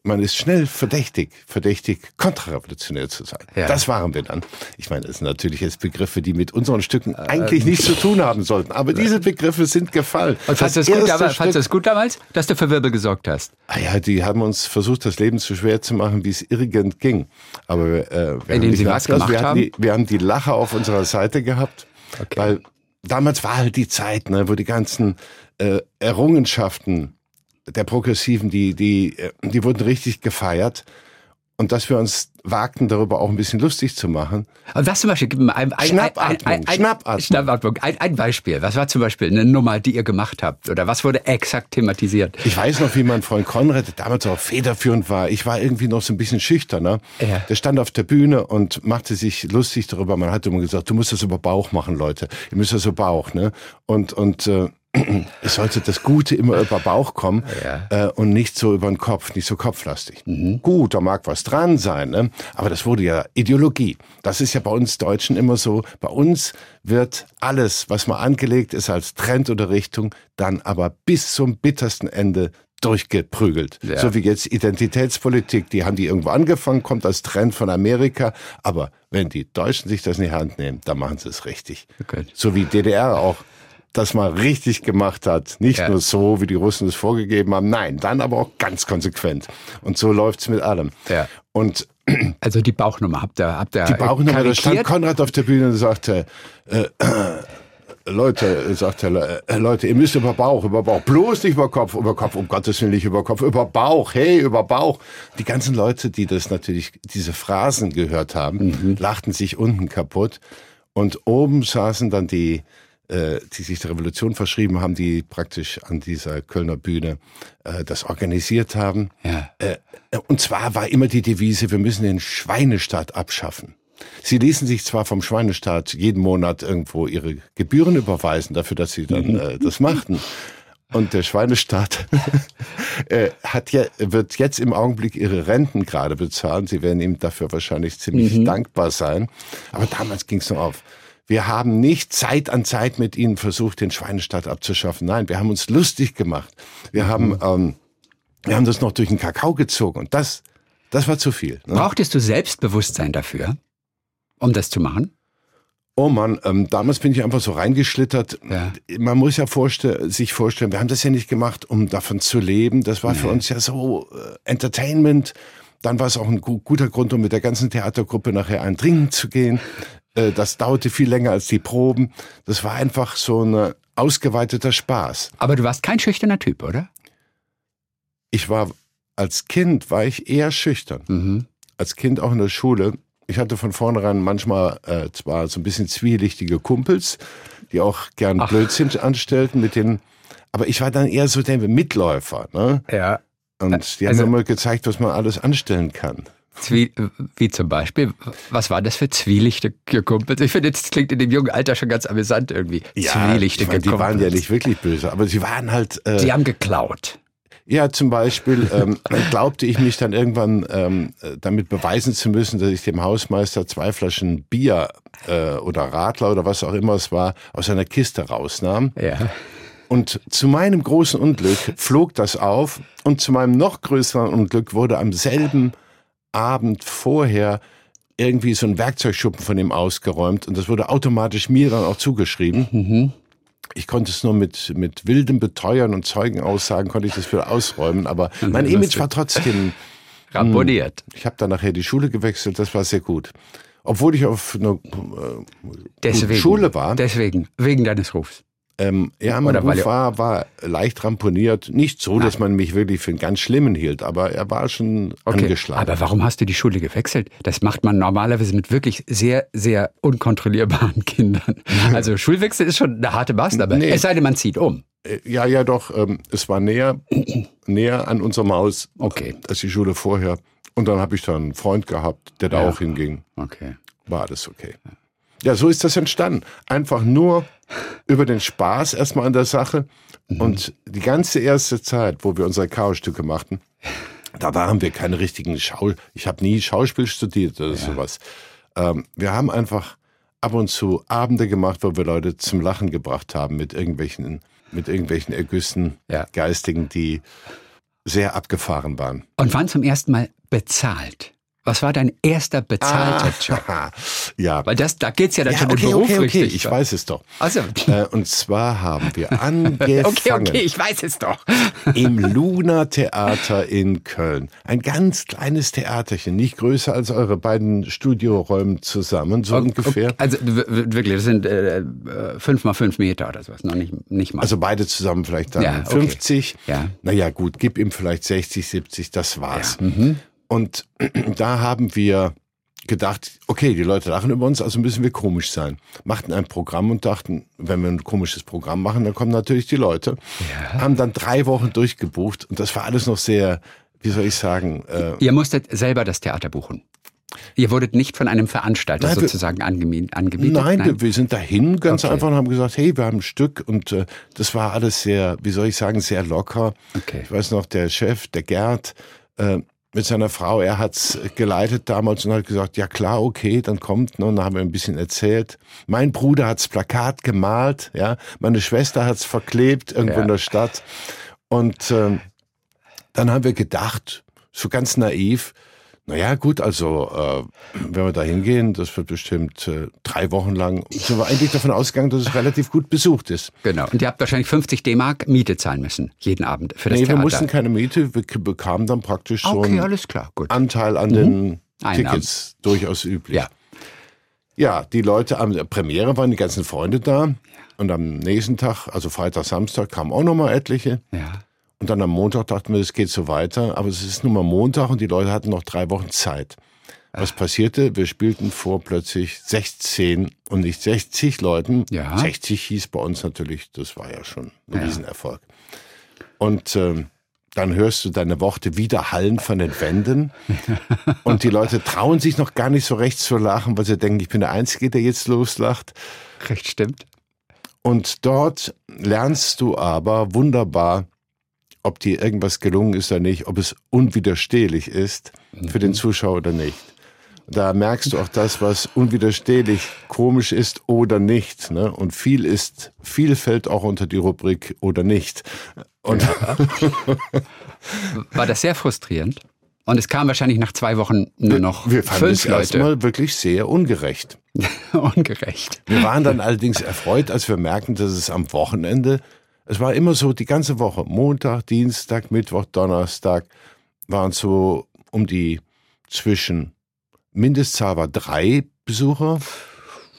man ist schnell verdächtig, verdächtig, kontrarevolutionär zu sein. Ja. Das waren wir dann. Ich meine, das sind natürlich jetzt Begriffe, die mit unseren Stücken eigentlich äh, nichts [LAUGHS] zu tun haben sollten. Aber diese Begriffe sind gefallen. Und fandst du das, gut, damals, fandst das gut damals, dass du für Wirbel gesorgt hast? Ah ja, die haben uns versucht, das Leben so schwer zu machen, wie es irgend ging. Aber äh, wir, haben sie was gemacht wir, haben? Die, wir haben die Lacher auf unserer Seite gehabt, okay. weil damals war halt die Zeit, ne, wo die ganzen äh, Errungenschaften der Progressiven, die, die, äh, die wurden richtig gefeiert und dass wir uns wagten, darüber auch ein bisschen lustig zu machen. Und was zum Beispiel? Ein, ein, Schnappatmung, ein, ein, Schnappatmung. Schnappatmung. Ein, ein Beispiel. Was war zum Beispiel eine Nummer, die ihr gemacht habt? Oder was wurde exakt thematisiert? Ich weiß noch, wie mein Freund Konrad, der damals auch federführend war. Ich war irgendwie noch so ein bisschen schüchterner. Ja. Der stand auf der Bühne und machte sich lustig darüber. Man hat immer gesagt, du musst das über Bauch machen, Leute. Ihr müsst das über Bauch, ne? Und, und, äh, es sollte das Gute immer über Bauch kommen ja. äh, und nicht so über den Kopf, nicht so kopflastig. Mhm. Gut, da mag was dran sein, ne? aber das wurde ja Ideologie. Das ist ja bei uns Deutschen immer so. Bei uns wird alles, was mal angelegt ist als Trend oder Richtung, dann aber bis zum bittersten Ende durchgeprügelt. Ja. So wie jetzt Identitätspolitik, die haben die irgendwo angefangen, kommt als Trend von Amerika, aber wenn die Deutschen sich das in die Hand nehmen, dann machen sie es richtig. Okay. So wie DDR auch das mal richtig gemacht hat. Nicht ja. nur so, wie die Russen es vorgegeben haben, nein, dann aber auch ganz konsequent. Und so läuft's mit allem. Ja. Und [CLEARS THROAT] also die Bauchnummer habt ihr, habt ihr Die Bauchnummer, da stand Konrad auf der Bühne und sagte, äh, äh, Leute, sagt er, äh, Leute, ihr müsst über Bauch, über Bauch, bloß nicht über Kopf, über Kopf, um Gottes Willen nicht über Kopf, über Bauch, hey, über Bauch. Die ganzen Leute, die das natürlich, diese Phrasen gehört haben, mhm. lachten sich unten kaputt. Und oben saßen dann die, äh, die sich der Revolution verschrieben haben, die praktisch an dieser Kölner Bühne äh, das organisiert haben. Ja. Äh, und zwar war immer die Devise, wir müssen den Schweinestaat abschaffen. Sie ließen sich zwar vom Schweinestaat jeden Monat irgendwo ihre Gebühren überweisen dafür, dass sie dann äh, das machten. Und der Schweinestaat [LAUGHS] äh, hat ja, wird jetzt im Augenblick ihre Renten gerade bezahlen. Sie werden ihm dafür wahrscheinlich ziemlich mhm. dankbar sein. Aber damals ging es noch auf. Wir haben nicht Zeit an Zeit mit ihnen versucht, den Schweinestaat abzuschaffen. Nein, wir haben uns lustig gemacht. Wir mhm. haben, ähm, wir haben das noch durch den Kakao gezogen und das, das war zu viel. Ne? Brauchtest du Selbstbewusstsein dafür, um das zu machen? Oh Mann, ähm, damals bin ich einfach so reingeschlittert. Ja. Man muss ja vorstell sich vorstellen, wir haben das ja nicht gemacht, um davon zu leben. Das war nee. für uns ja so äh, Entertainment. Dann war es auch ein guter Grund, um mit der ganzen Theatergruppe nachher ein Trinken zu gehen. Äh, das dauerte viel länger als die Proben. Das war einfach so ein ausgeweiteter Spaß. Aber du warst kein schüchterner Typ, oder? Ich war als Kind war ich eher schüchtern. Mhm. Als Kind auch in der Schule. Ich hatte von vornherein manchmal äh, zwar so ein bisschen zwielichtige Kumpels, die auch gern Ach. Blödsinn anstellten mit den, aber ich war dann eher so der Mitläufer. Ne? Ja. Und die also, haben mir mal gezeigt, was man alles anstellen kann. Zwie wie zum Beispiel, was war das für zwielichte Kumpels? Ich finde, das klingt in dem jungen Alter schon ganz amüsant irgendwie. Ja, zwielichte ich meine, Die waren ja nicht wirklich böse, aber sie waren halt. Äh, die haben geklaut. Ja, zum Beispiel ähm, glaubte ich mich dann irgendwann ähm, damit beweisen zu müssen, dass ich dem Hausmeister zwei Flaschen Bier äh, oder Radler oder was auch immer es war aus einer Kiste rausnahm. Ja. Und zu meinem großen Unglück flog das auf und zu meinem noch größeren Unglück wurde am selben Abend vorher irgendwie so ein Werkzeugschuppen von ihm ausgeräumt und das wurde automatisch mir dann auch zugeschrieben. Mhm. Ich konnte es nur mit, mit wildem Beteuern und Zeugenaussagen konnte ich das wieder ausräumen, aber [LAUGHS] mein Image war trotzdem ramponiert. Hm, ich habe dann nachher die Schule gewechselt, das war sehr gut. Obwohl ich auf einer äh, Schule war. Deswegen, wegen deines Rufs. Ähm, ja, mein Oder Ruf war, war leicht ramponiert. Nicht so, dass man mich wirklich für einen ganz Schlimmen hielt, aber er war schon okay. angeschlagen. Aber warum hast du die Schule gewechselt? Das macht man normalerweise mit wirklich sehr, sehr unkontrollierbaren [LAUGHS] Kindern. Also Schulwechsel ist schon eine harte Maßnahme. Nee. Es sei denn, man zieht um. Äh, ja, ja, doch. Ähm, es war näher, [CLEARS THROAT] näher an unserem Haus okay. als die Schule vorher. Und dann habe ich da einen Freund gehabt, der da ja. auch hinging. Okay. War alles okay. Ja, so ist das entstanden. Einfach nur über den Spaß erstmal an der Sache. Mhm. Und die ganze erste Zeit, wo wir unsere Chaosstücke machten, da waren wir keine richtigen Schau. Ich habe nie Schauspiel studiert oder ja. sowas. Ähm, wir haben einfach ab und zu Abende gemacht, wo wir Leute zum Lachen gebracht haben mit irgendwelchen, mit irgendwelchen Ergüssen, ja. Geistigen, die sehr abgefahren waren. Und wann zum ersten Mal bezahlt? Was war dein erster bezahlter ah, Job? [LAUGHS] Ja. Weil das, da geht's ja dann ja, schon okay, im Beruf okay, okay, richtig. Ich weiß es doch. Also. Äh, und zwar haben wir [LAUGHS] angefangen. okay, okay, ich weiß es doch. [LAUGHS] Im Luna Theater in Köln. Ein ganz kleines Theaterchen, nicht größer als eure beiden Studioräume zusammen, so okay, ungefähr. Also wirklich, das sind äh, fünf mal fünf Meter oder sowas, noch nicht, nicht mal. Also beide zusammen vielleicht dann ja, 50. Ja. Naja, gut, gib ihm vielleicht 60, 70, das war's. Ja. Mhm. Und [CLEARS THROAT] da haben wir gedacht, okay, die Leute lachen über uns, also müssen wir komisch sein. Machten ein Programm und dachten, wenn wir ein komisches Programm machen, dann kommen natürlich die Leute. Ja. Haben dann drei Wochen durchgebucht und das war alles noch sehr, wie soll ich sagen. Äh, Ihr musstet selber das Theater buchen. Ihr wurdet nicht von einem Veranstalter nein, sozusagen angemietet? Nein, nein, wir sind dahin ganz okay. einfach und haben gesagt, hey, wir haben ein Stück und äh, das war alles sehr, wie soll ich sagen, sehr locker. Okay. Ich weiß noch, der Chef, der Gerd, äh, mit seiner Frau. Er hat's geleitet damals und hat gesagt, ja klar, okay, dann kommt. Ne? Und dann haben wir ein bisschen erzählt. Mein Bruder hat's Plakat gemalt, ja. Meine Schwester hat's verklebt irgendwo ja. in der Stadt. Und äh, dann haben wir gedacht, so ganz naiv, naja, gut, also äh, wenn wir da hingehen, das wird bestimmt äh, drei Wochen lang. Sind wir eigentlich davon ausgegangen, dass es relativ gut besucht ist. Genau. Und ihr habt wahrscheinlich 50 D-Mark Miete zahlen müssen, jeden Abend für das nee, Theater. wir mussten keine Miete, wir bekamen dann praktisch so okay, alles klar, gut. Anteil an mhm. den Tickets, durchaus üblich. Ja. Ja, die Leute am Premiere waren die ganzen Freunde da. Und am nächsten Tag, also Freitag, Samstag, kamen auch nochmal etliche. Ja. Und dann am Montag dachten wir, es geht so weiter. Aber es ist nun mal Montag und die Leute hatten noch drei Wochen Zeit. Was passierte? Wir spielten vor plötzlich 16 und nicht 60 Leuten. Ja. 60 hieß bei uns natürlich, das war ja schon ein ja. Riesenerfolg. Und äh, dann hörst du deine Worte wieder hallen von den Wänden. [LAUGHS] und die Leute trauen sich noch gar nicht so recht zu lachen, weil sie denken, ich bin der Einzige, der jetzt loslacht. Recht stimmt. Und dort lernst du aber wunderbar, ob dir irgendwas gelungen ist oder nicht, ob es unwiderstehlich ist für den mhm. Zuschauer oder nicht. Da merkst du auch das, was unwiderstehlich komisch ist oder nicht. Ne? Und viel ist, viel fällt auch unter die Rubrik oder nicht. Und ja. War das sehr frustrierend? Und es kam wahrscheinlich nach zwei Wochen nur noch wir, wir fanden fünf es erstmal wirklich sehr ungerecht. [LAUGHS] Ungerecht. Wir waren dann allerdings erfreut, als wir merkten, dass es am Wochenende, es war immer so die ganze Woche, Montag, Dienstag, Mittwoch, Donnerstag, waren so um die zwischen Mindestzahl war drei Besucher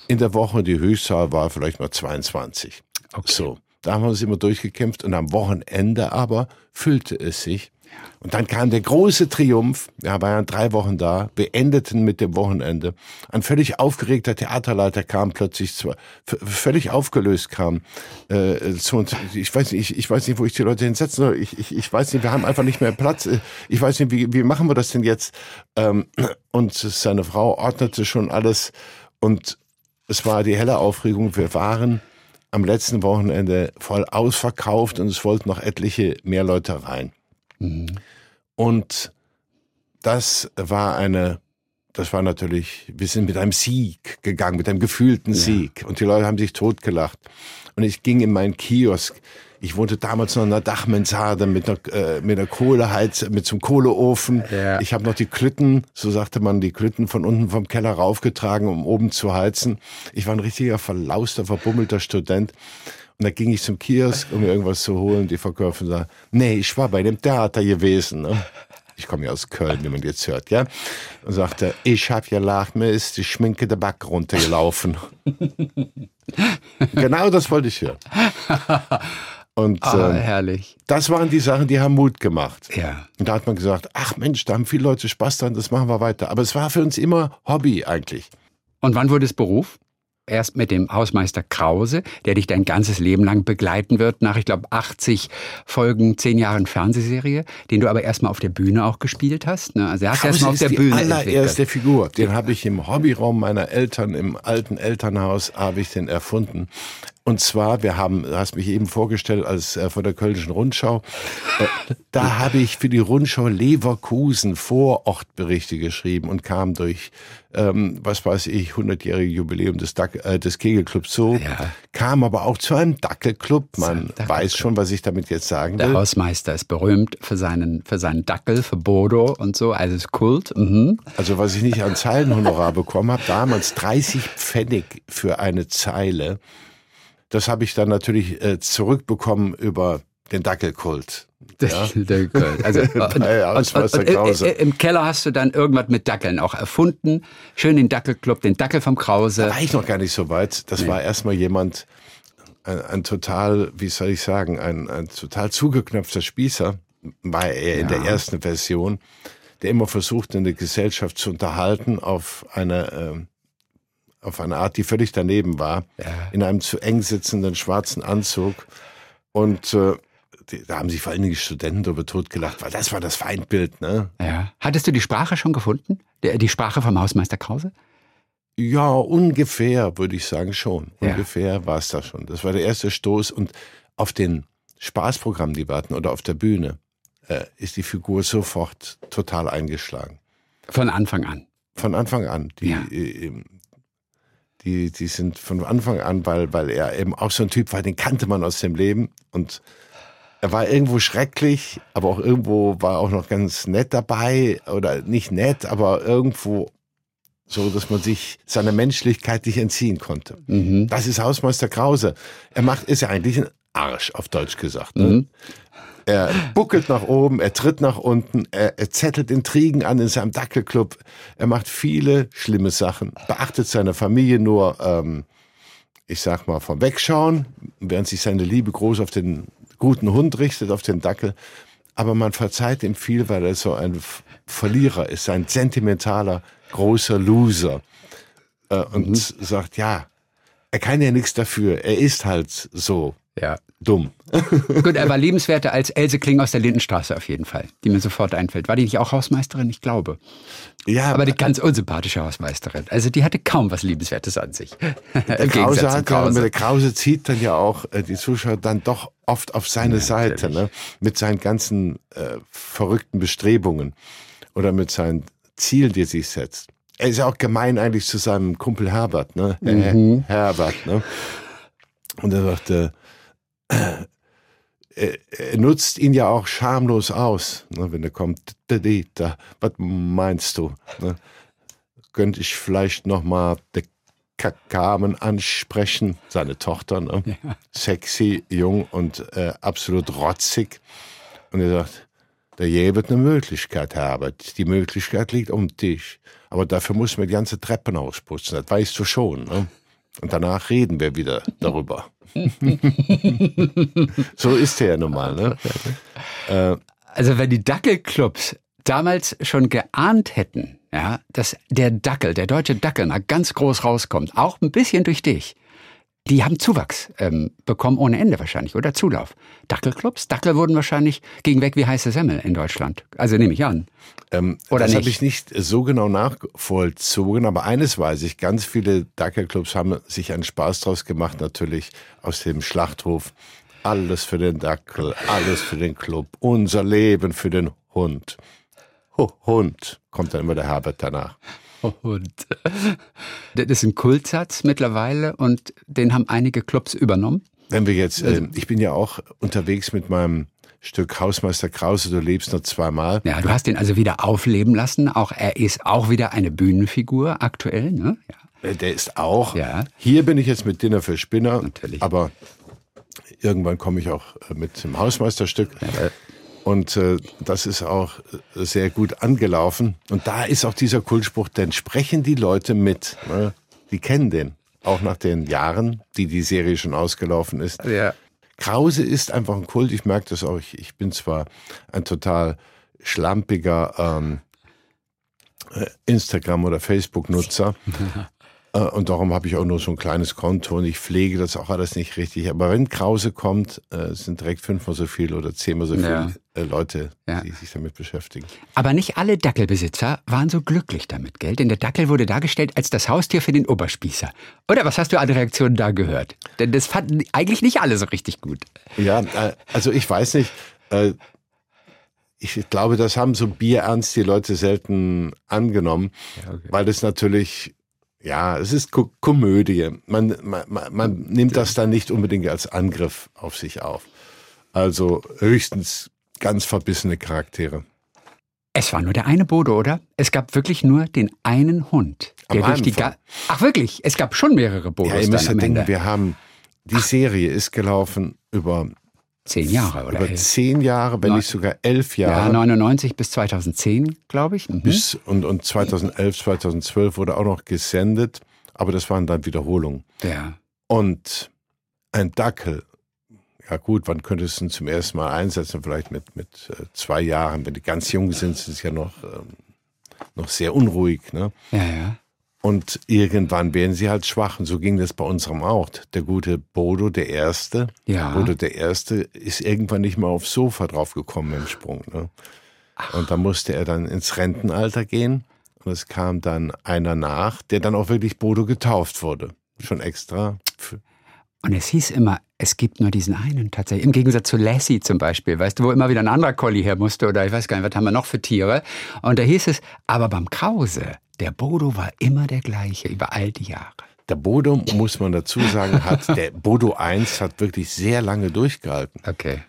in der Woche die Höchstzahl war vielleicht mal 22. Okay. So, da haben wir uns immer durchgekämpft und am Wochenende aber füllte es sich. Und dann kam der große Triumph. Wir waren drei Wochen da, beendeten mit dem Wochenende. Ein völlig aufgeregter Theaterleiter kam plötzlich, zu, völlig aufgelöst kam äh, zu uns. Ich weiß nicht, ich, ich weiß nicht, wo ich die Leute hinsetzen soll. Ich, ich, ich weiß nicht, wir haben einfach nicht mehr Platz. Ich weiß nicht, wie, wie machen wir das denn jetzt? Ähm, und seine Frau ordnete schon alles und es war die helle Aufregung. Wir waren am letzten Wochenende voll ausverkauft und es wollten noch etliche mehr Leute rein. Mhm. Und das war eine, das war natürlich, wir sind mit einem Sieg gegangen, mit einem gefühlten ja. Sieg. Und die Leute haben sich totgelacht. Und ich ging in meinen Kiosk. Ich wohnte damals noch in einer Dachmansarde mit einer, äh, mit einer Kohleheiz, mit so einem Kohleofen. Ja. Ich habe noch die Klütten, so sagte man, die Klütten von unten vom Keller raufgetragen, um oben zu heizen. Ich war ein richtiger verlauster, verbummelter Student. Und da ging ich zum Kiosk, um mir irgendwas zu holen. Die Verkäuferin sagte, nee, ich war bei dem Theater gewesen. Ne? Ich komme ja aus Köln, wie man jetzt hört, ja. Und sagte, ich habe gelacht, mir ist die Schminke der Back runtergelaufen. [LAUGHS] genau das wollte ich hören. Und ah, ähm, herrlich. Das waren die Sachen, die haben Mut gemacht. Ja. Und da hat man gesagt, ach Mensch, da haben viele Leute Spaß dran, das machen wir weiter. Aber es war für uns immer Hobby eigentlich. Und wann wurde es Beruf? Erst mit dem Hausmeister Krause, der dich dein ganzes Leben lang begleiten wird, nach, ich glaube, 80 Folgen, 10 Jahren Fernsehserie, den du aber erstmal auf der Bühne auch gespielt hast. Ne? Also er hat erstmal auf der die Bühne allererste entwickelt. Figur. Den habe ich im Hobbyraum meiner Eltern, im alten Elternhaus, habe ich den erfunden. Und zwar, wir haben, du hast mich eben vorgestellt als äh, von der Kölnischen Rundschau. Äh, da habe ich für die Rundschau Leverkusen Vorortberichte geschrieben und kam durch, ähm, was weiß ich, 100-jährige Jubiläum des, Dac äh, des Kegelclubs so, ja. kam aber auch zu einem Dackelclub. Man Dackelclub. weiß schon, was ich damit jetzt sagen will. Der Hausmeister ist berühmt für seinen, für seinen Dackel, für Bodo und so, also ist Kult. Mhm. Also was ich nicht an Zeilenhonorar bekommen habe, damals 30 Pfennig für eine Zeile. Das habe ich dann natürlich äh, zurückbekommen über den Dackelkult. Ja? Also, [LAUGHS] und, und, und, äh, Im Keller hast du dann irgendwas mit Dackeln auch erfunden. Schön den Dackelclub, den Dackel vom Krause. Da war ich noch gar nicht so weit. Das nee. war erstmal jemand, ein, ein, total, wie soll ich sagen, ein, ein total zugeknöpfter Spießer, war er ja. in der ersten Version, der immer versucht, eine Gesellschaft zu unterhalten auf eine äh, auf eine Art, die völlig daneben war, ja. in einem zu eng sitzenden schwarzen Anzug. Und äh, die, da haben sich vor allen Dingen Studenten darüber totgelacht, weil das war das Feindbild. Ne? Ja. Hattest du die Sprache schon gefunden? Die, die Sprache vom Hausmeister Krause? Ja, ungefähr, würde ich sagen, schon. Ja. Ungefähr war es da schon. Das war der erste Stoß. Und auf den Spaßprogrammen, die wir hatten, oder auf der Bühne, äh, ist die Figur sofort total eingeschlagen. Von Anfang an? Von Anfang an. Die, ja. äh, die, die sind von Anfang an, weil, weil er eben auch so ein Typ war, den kannte man aus dem Leben und er war irgendwo schrecklich, aber auch irgendwo war auch noch ganz nett dabei oder nicht nett, aber irgendwo so, dass man sich seiner Menschlichkeit nicht entziehen konnte. Mhm. Das ist Hausmeister Krause. Er macht, ist ja eigentlich ein Arsch, auf Deutsch gesagt. Ne? Mhm. Er buckelt nach oben, er tritt nach unten, er, er zettelt Intrigen an in seinem Dackelclub. Er macht viele schlimme Sachen, beachtet seine Familie nur, ähm, ich sag mal, vom Wegschauen, während sich seine Liebe groß auf den guten Hund richtet, auf den Dackel. Aber man verzeiht ihm viel, weil er so ein Verlierer ist, ein sentimentaler, großer Loser. Äh, und mhm. sagt, ja, er kann ja nichts dafür, er ist halt so. Ja. Dumm. [LAUGHS] Gut, er war lebenswerter als Else Kling aus der Lindenstraße auf jeden Fall, die mir sofort einfällt. War die nicht auch Hausmeisterin? Ich glaube. Ja. Aber die ganz unsympathische Hausmeisterin. Also die hatte kaum was Liebenswertes an sich. [LAUGHS] Der Krause, hat Krause. der Krause zieht dann ja auch äh, die Zuschauer dann doch oft auf seine ja, Seite, ne? mit seinen ganzen äh, verrückten Bestrebungen oder mit seinen Zielen, die er sich setzt. Er ist ja auch gemein eigentlich zu seinem Kumpel Herbert, ne? Mhm. Herbert, ne? Und er sagte, er, er nutzt ihn ja auch schamlos aus, ne, wenn er kommt. Was meinst du? Ne? Könnte ich vielleicht noch mal kamen ansprechen, seine Tochter, ne? ja. sexy, jung und äh, absolut rotzig. Und er sagt, der je wird eine Möglichkeit haben. Die Möglichkeit liegt um dich. Aber dafür muss man die ganze Treppen ausputzen. Das weißt du schon. Ne? Und danach reden wir wieder darüber. [LAUGHS] so ist er ja nun mal. Ne? Äh, also wenn die Dackelclubs damals schon geahnt hätten, ja, dass der Dackel, der deutsche Dackel mal ganz groß rauskommt, auch ein bisschen durch dich, die haben Zuwachs ähm, bekommen ohne Ende wahrscheinlich, oder Zulauf. Dackelclubs? Dackel wurden wahrscheinlich gegen weg wie heiße Semmel in Deutschland. Also nehme ich an. Ähm, oder das habe ich nicht so genau nachvollzogen, aber eines weiß ich, ganz viele Dackelclubs haben sich einen Spaß draus gemacht, natürlich aus dem Schlachthof. Alles für den Dackel, alles für den Club, unser Leben für den Hund. Hund, kommt dann immer der Herbert danach. Und das ist ein Kultsatz mittlerweile und den haben einige Clubs übernommen. Wenn wir jetzt, äh, ich bin ja auch unterwegs mit meinem Stück Hausmeister Krause, du lebst nur zweimal. Ja, du hast ihn also wieder aufleben lassen. Auch er ist auch wieder eine Bühnenfigur aktuell, ne? Ja. Äh, der ist auch. Ja. Hier bin ich jetzt mit Dinner für Spinner. Natürlich. Aber irgendwann komme ich auch äh, mit dem Hausmeisterstück. Ja, und äh, das ist auch sehr gut angelaufen. Und da ist auch dieser Kultspruch, denn sprechen die Leute mit. Ne? Die kennen den. Auch nach den Jahren, die die Serie schon ausgelaufen ist. Ja. Krause ist einfach ein Kult. Ich merke das auch. Ich, ich bin zwar ein total schlampiger ähm, äh, Instagram- oder Facebook-Nutzer. [LAUGHS] Äh, und darum habe ich auch nur so ein kleines Konto und ich pflege das auch alles nicht richtig. Aber wenn Krause kommt, äh, sind direkt fünfmal so viel oder zehnmal so viele ja. Äh, Leute, ja. die sich damit beschäftigen. Aber nicht alle Dackelbesitzer waren so glücklich damit, gell? Denn der Dackel wurde dargestellt als das Haustier für den Oberspießer. Oder was hast du an Reaktionen da gehört? Denn das fanden eigentlich nicht alle so richtig gut. Ja, also ich weiß nicht ich glaube, das haben so bierernst die Leute selten angenommen, ja, okay. weil das natürlich ja, es ist Ko Komödie. Man, man, man nimmt das dann nicht unbedingt als Angriff auf sich auf. Also höchstens ganz verbissene Charaktere. Es war nur der eine Bodo, oder? Es gab wirklich nur den einen Hund, der am durch die Ga Ach wirklich, es gab schon mehrere Bodos. Ja, ihr müsst ja denken, wir haben die Serie ist gelaufen über Zehn Jahre, oder? Über elf. zehn Jahre, wenn nicht sogar elf Jahre. Ja, 99 bis 2010, glaube ich. Mhm. Bis, und, und 2011, 2012 wurde auch noch gesendet, aber das waren dann Wiederholungen. Ja. Und ein Dackel, ja gut, wann könntest du ihn zum ersten Mal einsetzen? Vielleicht mit, mit äh, zwei Jahren. Wenn die ganz jung sind, sind sie ja noch, ähm, noch sehr unruhig. Ne? Ja, ja. Und irgendwann werden sie halt schwach. Und so ging das bei unserem auch. Der gute Bodo, der Erste, ja. Bodo der Erste, ist irgendwann nicht mehr aufs Sofa draufgekommen im Sprung. Ne? Und da musste er dann ins Rentenalter gehen. Und es kam dann einer nach, der dann auch wirklich Bodo getauft wurde. Schon extra. Und es hieß immer, es gibt nur diesen einen tatsächlich. Im Gegensatz zu Lassie zum Beispiel, weißt du, wo immer wieder ein anderer Collie her musste oder ich weiß gar nicht, was haben wir noch für Tiere. Und da hieß es, aber beim Krause, der Bodo war immer der gleiche über all die Jahre. Der Bodo, muss man dazu sagen, hat, der Bodo 1 hat wirklich sehr lange durchgehalten. Okay.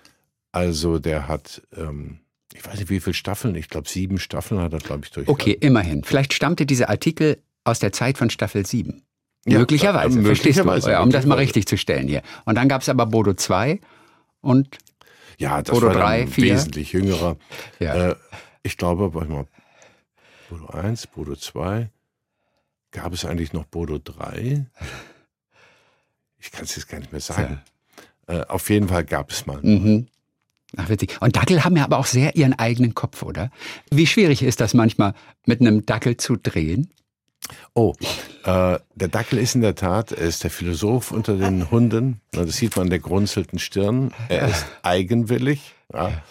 Also der hat, ähm, ich weiß nicht wie viele Staffeln, ich glaube sieben Staffeln hat er, glaube ich, durchgehalten. Okay, immerhin. Vielleicht stammte dieser Artikel aus der Zeit von Staffel 7. Ja, möglicherweise, äh, möglicherweise, ja, um das mal richtig zu stellen hier. Und dann gab es aber Bodo 2 und ja, das Bodo war 3, 4. wesentlich jüngerer. Ja. Äh, ich glaube, warte mal, Bodo 1, Bodo 2. Gab es eigentlich noch Bodo 3? Ich kann es jetzt gar nicht mehr sagen. Ja. Äh, auf jeden Fall gab es mal. Mhm. Ach, witzig. Und Dackel haben ja aber auch sehr ihren eigenen Kopf, oder? Wie schwierig ist das manchmal, mit einem Dackel zu drehen? Oh, äh, der Dackel ist in der Tat, er ist der Philosoph unter den Hunden. Das sieht man an der grunzelten Stirn. Er ist eigenwillig. Ja.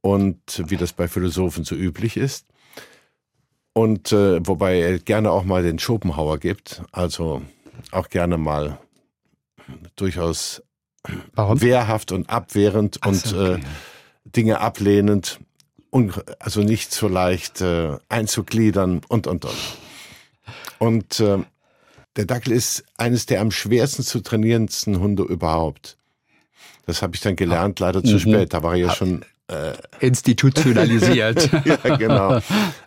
Und wie das bei Philosophen so üblich ist. Und äh, wobei er gerne auch mal den Schopenhauer gibt, also auch gerne mal durchaus Warum? wehrhaft und abwehrend so, und okay. äh, Dinge ablehnend und also nicht so leicht äh, einzugliedern und und und. Und äh, der Dackel ist eines der am schwersten zu trainierendsten Hunde überhaupt. Das habe ich dann gelernt, leider zu mhm. spät. Da war er ja schon äh, institutionalisiert. [LAUGHS] ja, genau.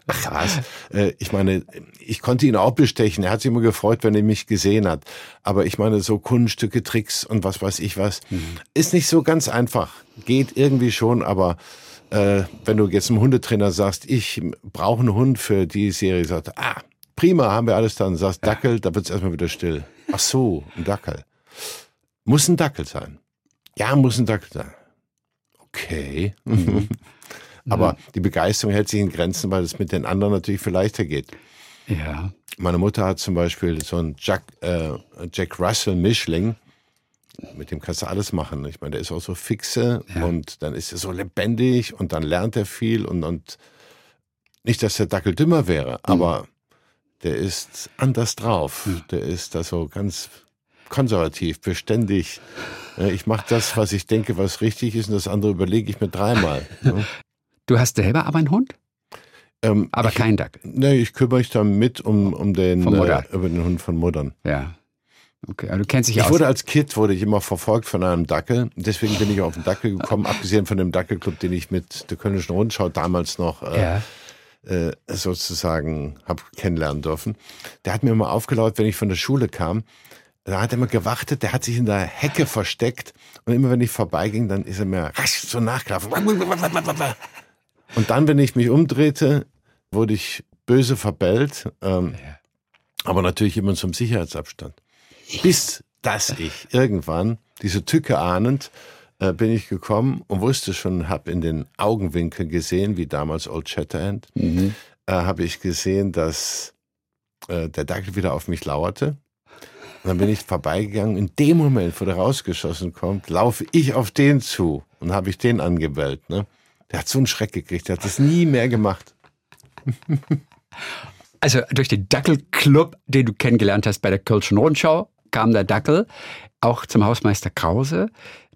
Ach was. Äh, ich meine, ich konnte ihn auch bestechen. Er hat sich immer gefreut, wenn er mich gesehen hat. Aber ich meine, so Kunststücke, Tricks und was weiß ich was, mhm. ist nicht so ganz einfach. Geht irgendwie schon, aber äh, wenn du jetzt einem Hundetrainer sagst, ich brauche einen Hund für die Serie, sagt ah, prima, haben wir alles dann. Sagst Dackel, da wird es erstmal wieder still. Ach so, ein Dackel. Muss ein Dackel sein. Ja, muss ein Dackel sein. Okay. Mhm. [LAUGHS] Aber die Begeisterung hält sich in Grenzen, weil es mit den anderen natürlich viel leichter geht. Ja. Meine Mutter hat zum Beispiel so einen Jack, äh, Jack Russell Mischling. Mit dem kannst du alles machen. Ich meine, der ist auch so fixe ja. und dann ist er so lebendig und dann lernt er viel und, und nicht, dass der Dackel dümmer wäre, mhm. aber der ist anders drauf. Mhm. Der ist da so ganz konservativ, beständig. Ich mache das, was ich denke, was richtig ist, und das andere überlege ich mir dreimal. Du hast selber aber einen Hund? Ähm, aber ich, kein Dackel? Nee, ich kümmere mich dann mit um, um den, äh, über den Hund von Muttern. Ja. Okay, aber du kennst dich ich aus. Ich wurde als Kind wurde ich immer verfolgt von einem Dackel. Deswegen bin ich auf den Dackel gekommen, [LAUGHS] abgesehen von dem Dackelclub, den ich mit der Kölnischen Rundschau damals noch äh, ja. äh, sozusagen habe kennenlernen dürfen. Der hat mir immer aufgelauert, wenn ich von der Schule kam. Da hat er immer gewartet, der hat sich in der Hecke versteckt und immer wenn ich vorbeiging, dann ist er mir rasch so nachgelaufen. Und dann, wenn ich mich umdrehte, wurde ich böse verbellt, ähm, aber natürlich immer zum Sicherheitsabstand. Bis dass ich irgendwann, diese Tücke ahnend, äh, bin ich gekommen und wusste schon, habe in den Augenwinkeln gesehen, wie damals Old Shatterhand, mhm. äh, habe ich gesehen, dass äh, der Dackel wieder auf mich lauerte und dann bin ich vorbeigegangen. In dem Moment, wo der rausgeschossen kommt, laufe ich auf den zu und habe ich den angebellt. Ne? Der hat so einen Schreck gekriegt. Der hat das nie mehr gemacht. Also durch den Dackelclub, den du kennengelernt hast bei der Kölschen Rundschau, kam der Dackel auch zum Hausmeister Krause.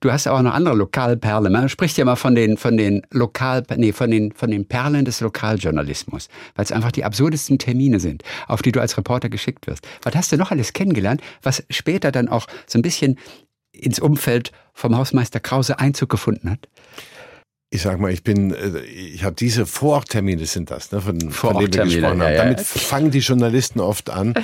Du hast auch noch andere Lokalperlen. Man spricht ja mal von den, von den Lokal, nee, von den, von den Perlen des Lokaljournalismus, weil es einfach die absurdesten Termine sind, auf die du als Reporter geschickt wirst. Was hast du noch alles kennengelernt, was später dann auch so ein bisschen ins Umfeld vom Hausmeister Krause Einzug gefunden hat? ich sag mal, ich bin, äh, ich habe diese Vororttermine sind das, ne, von, von denen wir gesprochen haben. Ja, ja. Damit fangen die Journalisten oft an.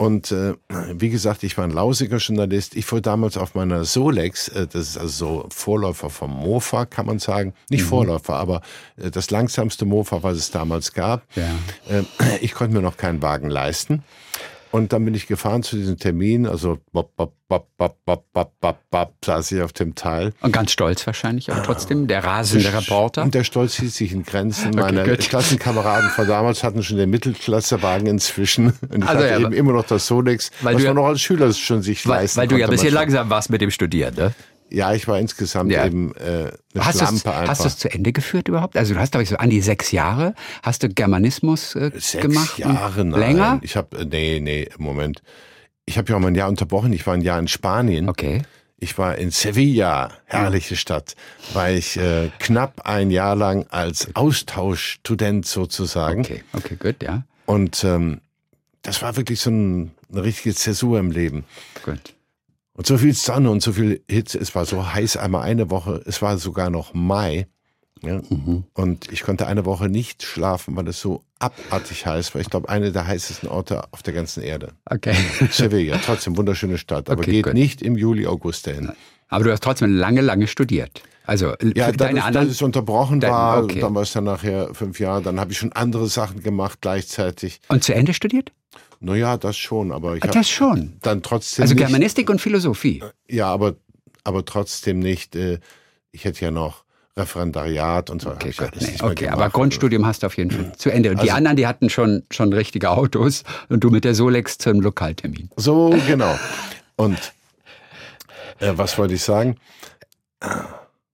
Und äh, wie gesagt, ich war ein lausiger Journalist. Ich fuhr damals auf meiner Solex, äh, das ist also so Vorläufer vom Mofa, kann man sagen. Nicht mhm. Vorläufer, aber äh, das langsamste Mofa, was es damals gab. Ja. Äh, ich konnte mir noch keinen Wagen leisten. Und dann bin ich gefahren zu diesem Termin, also bop, bop, bop, bop, bop, bop, bop, bop, saß ich auf dem Teil. Und ganz stolz wahrscheinlich, aber trotzdem, der rasende Reporter. Und der Stolz hielt sich in Grenzen. Meine okay, Klassenkameraden von damals hatten schon den Mittelklassewagen inzwischen. [LAUGHS] Und ich also, hatte ja, eben immer noch das Solex, was man noch als Schüler schon sich weil, leisten Weil du ja ein bisschen langsam warst mit dem Studieren, ne? Ja, ich war insgesamt ja. eben äh, eine hast Schlampe einfach. Hast du es zu Ende geführt überhaupt? Also du hast, glaube ich, so an die sechs Jahre. Hast du Germanismus äh, sechs gemacht? Sechs Jahre, nein. Länger? Ich habe, äh, nee, nee, Moment. Ich habe ja auch mal ein Jahr unterbrochen. Ich war ein Jahr in Spanien. Okay. Ich war in Sevilla, herrliche Stadt, war ich äh, knapp ein Jahr lang als Austauschstudent sozusagen. Okay, okay, gut, ja. Und ähm, das war wirklich so ein, eine richtige Zäsur im Leben. Gut. Und so viel Sonne und so viel Hitze. Es war so heiß einmal eine Woche. Es war sogar noch Mai. Ja? Mhm. Und ich konnte eine Woche nicht schlafen, weil es so abartig heiß war. Ich glaube, eine der heißesten Orte auf der ganzen Erde. Okay. [LAUGHS] Sevilla, trotzdem wunderschöne Stadt, aber okay, geht gut. nicht im Juli, August dahin. Aber du hast trotzdem lange, lange studiert. Also ja, deine anderen, dass es unterbrochen dein, war, okay. dann war es dann nachher fünf Jahre. Dann habe ich schon andere Sachen gemacht gleichzeitig. Und zu Ende studiert? Naja, das schon, aber ich ah, Das schon. Dann trotzdem. Also Germanistik und Philosophie. Ja, aber, aber trotzdem nicht. Äh, ich hätte ja noch Referendariat und so. Okay, gut, nee, okay aber Grundstudium hast du auf jeden Fall zu Ende. Und also, die anderen, die hatten schon, schon richtige Autos und du mit der Solex zum Lokaltermin. So, genau. Und äh, was wollte ich sagen?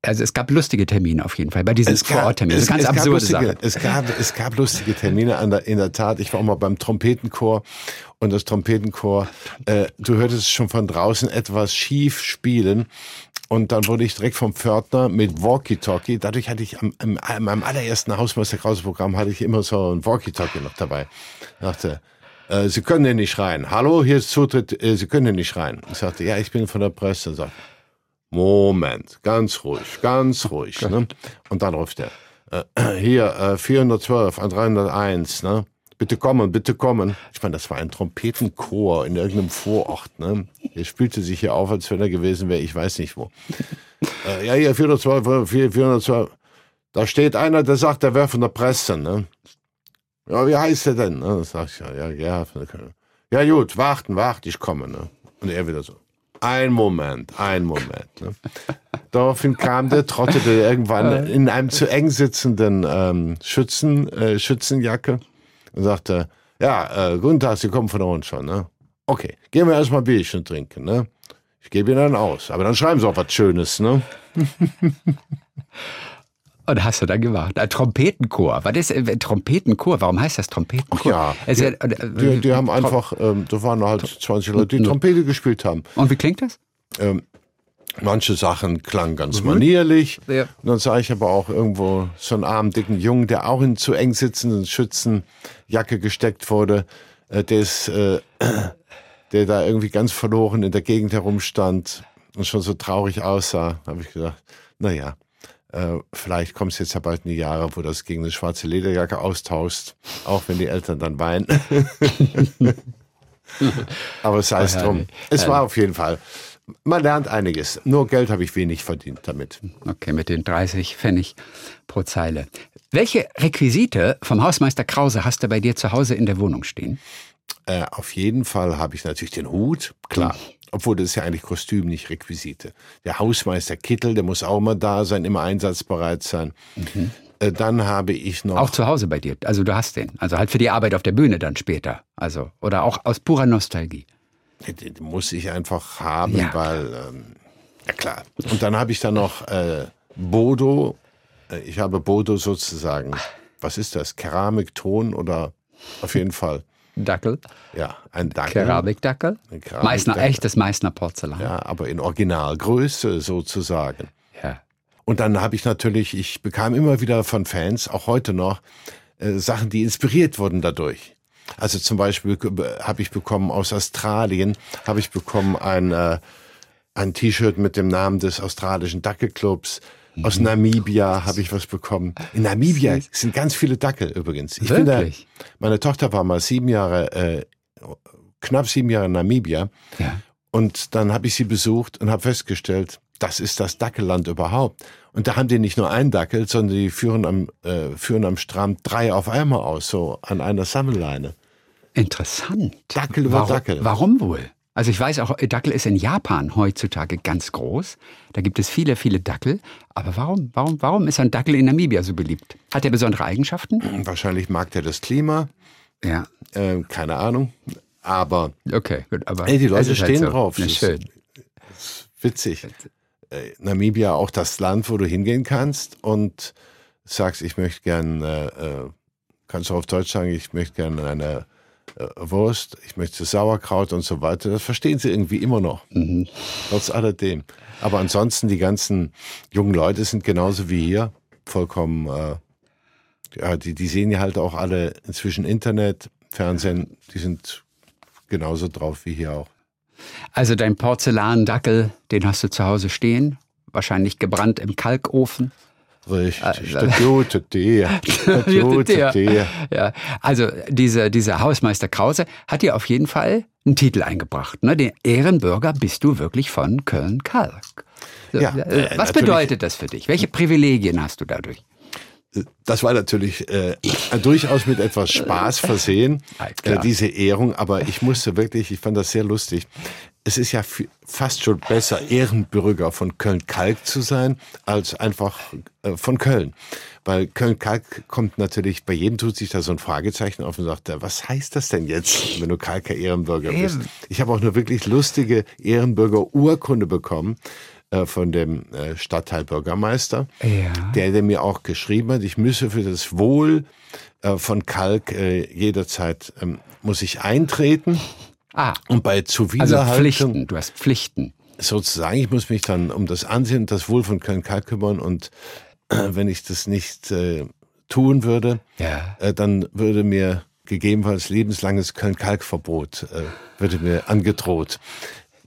Also es gab lustige Termine auf jeden Fall bei diesen Vorortterminen. Es, ganz es, absurde lustige, Es gab, es gab lustige Termine an der, in der Tat. Ich war auch mal beim Trompetenchor und das Trompetenchor, äh, du hörtest es schon von draußen etwas schief spielen. Und dann wurde ich direkt vom Pförtner mit Walkie-Talkie. Dadurch hatte ich am, am, am allerersten Hausmeister Krause Programm hatte ich immer so ein Walkie-Talkie noch dabei. Ich dachte, äh, Sie können hier nicht rein. Hallo, hier ist Zutritt, äh, Sie können hier nicht rein. Ich sagte, ja, ich bin von der Presse. Und sagte, Moment, ganz ruhig, ganz [LAUGHS] ruhig. Ne? Und dann ruft er, äh, hier, äh, 412 an 301, ne? Bitte kommen, bitte kommen. Ich meine, das war ein Trompetenchor in irgendeinem Vorort. Ne? Er spielte sich hier auf, als wenn er gewesen wäre, ich weiß nicht wo. Äh, ja, hier, 412, 412. Da steht einer, der sagt, der wäre von der Presse. Ne? Ja, wie heißt er denn? Ne? Das sag ich, ja, ja, ja, ja, gut, warten, warten, ich komme. Ne? Und er wieder so. Ein Moment, ein Moment. Ne? Daraufhin kam der, trottete irgendwann in einem zu eng sitzenden ähm, Schützen, äh, Schützenjacke und sagte, ja, äh, guten Tag, Sie kommen von uns schon, ne? Okay, gehen wir erstmal Bierchen trinken, ne? Ich gebe Ihnen dann aus. Aber dann schreiben Sie auch was Schönes, ne? [LAUGHS] Und hast du dann gemacht? Ein Trompetenchor. Was ist äh, Trompetenchor? Warum heißt das Trompetenchor? Ach ja, die, äh, die, die, haben einfach, ähm, da waren halt 20 Leute, die Trompete gespielt haben. Und wie klingt das? Ähm, manche Sachen klangen ganz mhm. manierlich. Ja. Und dann sah ich aber auch irgendwo so einen armen, dicken Jungen, der auch in zu eng sitzenden Schützenjacke gesteckt wurde. Äh, der ist, äh, [CLEARS THROAT] der da irgendwie ganz verloren in der Gegend herumstand und schon so traurig aussah. Da habe ich gedacht, naja, äh, vielleicht kommt es jetzt ja bald in die Jahre, wo das gegen eine schwarze Lederjacke austauscht, auch wenn die Eltern dann weinen. [LAUGHS] Aber sei es drum. Es war auf jeden Fall. Man lernt einiges. Nur Geld habe ich wenig verdient damit. Okay, mit den 30 Pfennig pro Zeile. Welche Requisite vom Hausmeister Krause hast du bei dir zu Hause in der Wohnung stehen? Äh, auf jeden Fall habe ich natürlich den Hut, klar. Mhm. Obwohl, das ist ja eigentlich Kostüm, nicht Requisite. Der Hausmeister Kittel, der muss auch immer da sein, immer einsatzbereit sein. Mhm. Äh, dann habe ich noch. Auch zu Hause bei dir. Also du hast den. Also halt für die Arbeit auf der Bühne dann später. Also, oder auch aus purer Nostalgie. Den muss ich einfach haben, ja. weil, ähm, ja klar. Und dann habe ich dann noch äh, Bodo. Äh, ich habe Bodo sozusagen. Was ist das? Keramik, Ton oder auf jeden Fall. Dackel. Ja, ein Dackel. Keramikdackel. Keramik Meißner, echtes Meißner Porzellan. Ja, aber in Originalgröße sozusagen. Ja. Und dann habe ich natürlich, ich bekam immer wieder von Fans, auch heute noch, äh, Sachen, die inspiriert wurden dadurch. Also zum Beispiel habe ich bekommen aus Australien, habe ich bekommen ein, äh, ein T-Shirt mit dem Namen des australischen Dackelclubs. Aus mhm. Namibia habe ich was bekommen. In Namibia sind ganz viele Dackel übrigens. Ich Wirklich? Da, meine Tochter war mal sieben Jahre, äh, knapp sieben Jahre in Namibia. Ja. Und dann habe ich sie besucht und habe festgestellt, das ist das Dackelland überhaupt. Und da haben die nicht nur einen Dackel, sondern die führen am, äh, führen am Strand drei auf einmal aus, so an einer Sammelleine. Interessant. Dackel über warum, Dackel. Warum wohl? Also ich weiß auch, Dackel ist in Japan heutzutage ganz groß. Da gibt es viele, viele Dackel. Aber warum, warum, warum ist ein Dackel in Namibia so beliebt? Hat er besondere Eigenschaften? Wahrscheinlich mag er das Klima. Ja. Äh, keine Ahnung. Aber. Okay, gut. Aber ey, die Leute halt stehen halt so. drauf. Das schön. Ist witzig. Äh, Namibia auch das Land, wo du hingehen kannst und sagst, ich möchte gern, äh, äh kannst du auf Deutsch sagen, ich möchte gerne eine äh, Wurst, ich möchte Sauerkraut und so weiter. Das verstehen sie irgendwie immer noch. Mhm. Trotz alledem. Aber ansonsten, die ganzen jungen Leute sind genauso wie hier vollkommen, äh, ja, die, die sehen ja halt auch alle inzwischen Internet, Fernsehen, die sind genauso drauf wie hier auch. Also dein Porzellandackel, den hast du zu Hause stehen, wahrscheinlich gebrannt im Kalkofen. Richtig, der gute Tier. [LAUGHS] Der gute Tier. Ja, also dieser, dieser Hausmeister Krause hat dir auf jeden Fall einen Titel eingebracht. Ne? Den Ehrenbürger bist du wirklich von Köln-Kalk. Ja, äh, Was bedeutet das für dich? Welche Privilegien hast du dadurch? Das war natürlich äh, durchaus mit etwas Spaß versehen, äh, diese Ehrung, aber ich musste wirklich, ich fand das sehr lustig es ist ja fast schon besser, Ehrenbürger von Köln-Kalk zu sein, als einfach äh, von Köln. Weil Köln-Kalk kommt natürlich, bei jedem tut sich da so ein Fragezeichen auf und sagt, was heißt das denn jetzt, wenn du Kalker Ehrenbürger bist? Ich habe auch eine wirklich lustige Ehrenbürger-Urkunde bekommen äh, von dem äh, Stadtteilbürgermeister, ja. der, der mir auch geschrieben hat, ich müsse für das Wohl von Kalk jederzeit ähm, muss ich eintreten. Ah. Und bei Zuwiderhaltung. Also Pflichten, du hast Pflichten. Sozusagen, ich muss mich dann um das Ansehen und das Wohl von Köln-Kalk kümmern und äh, wenn ich das nicht äh, tun würde, ja. äh, dann würde mir gegebenenfalls lebenslanges Köln-Kalk-Verbot äh, würde mir angedroht.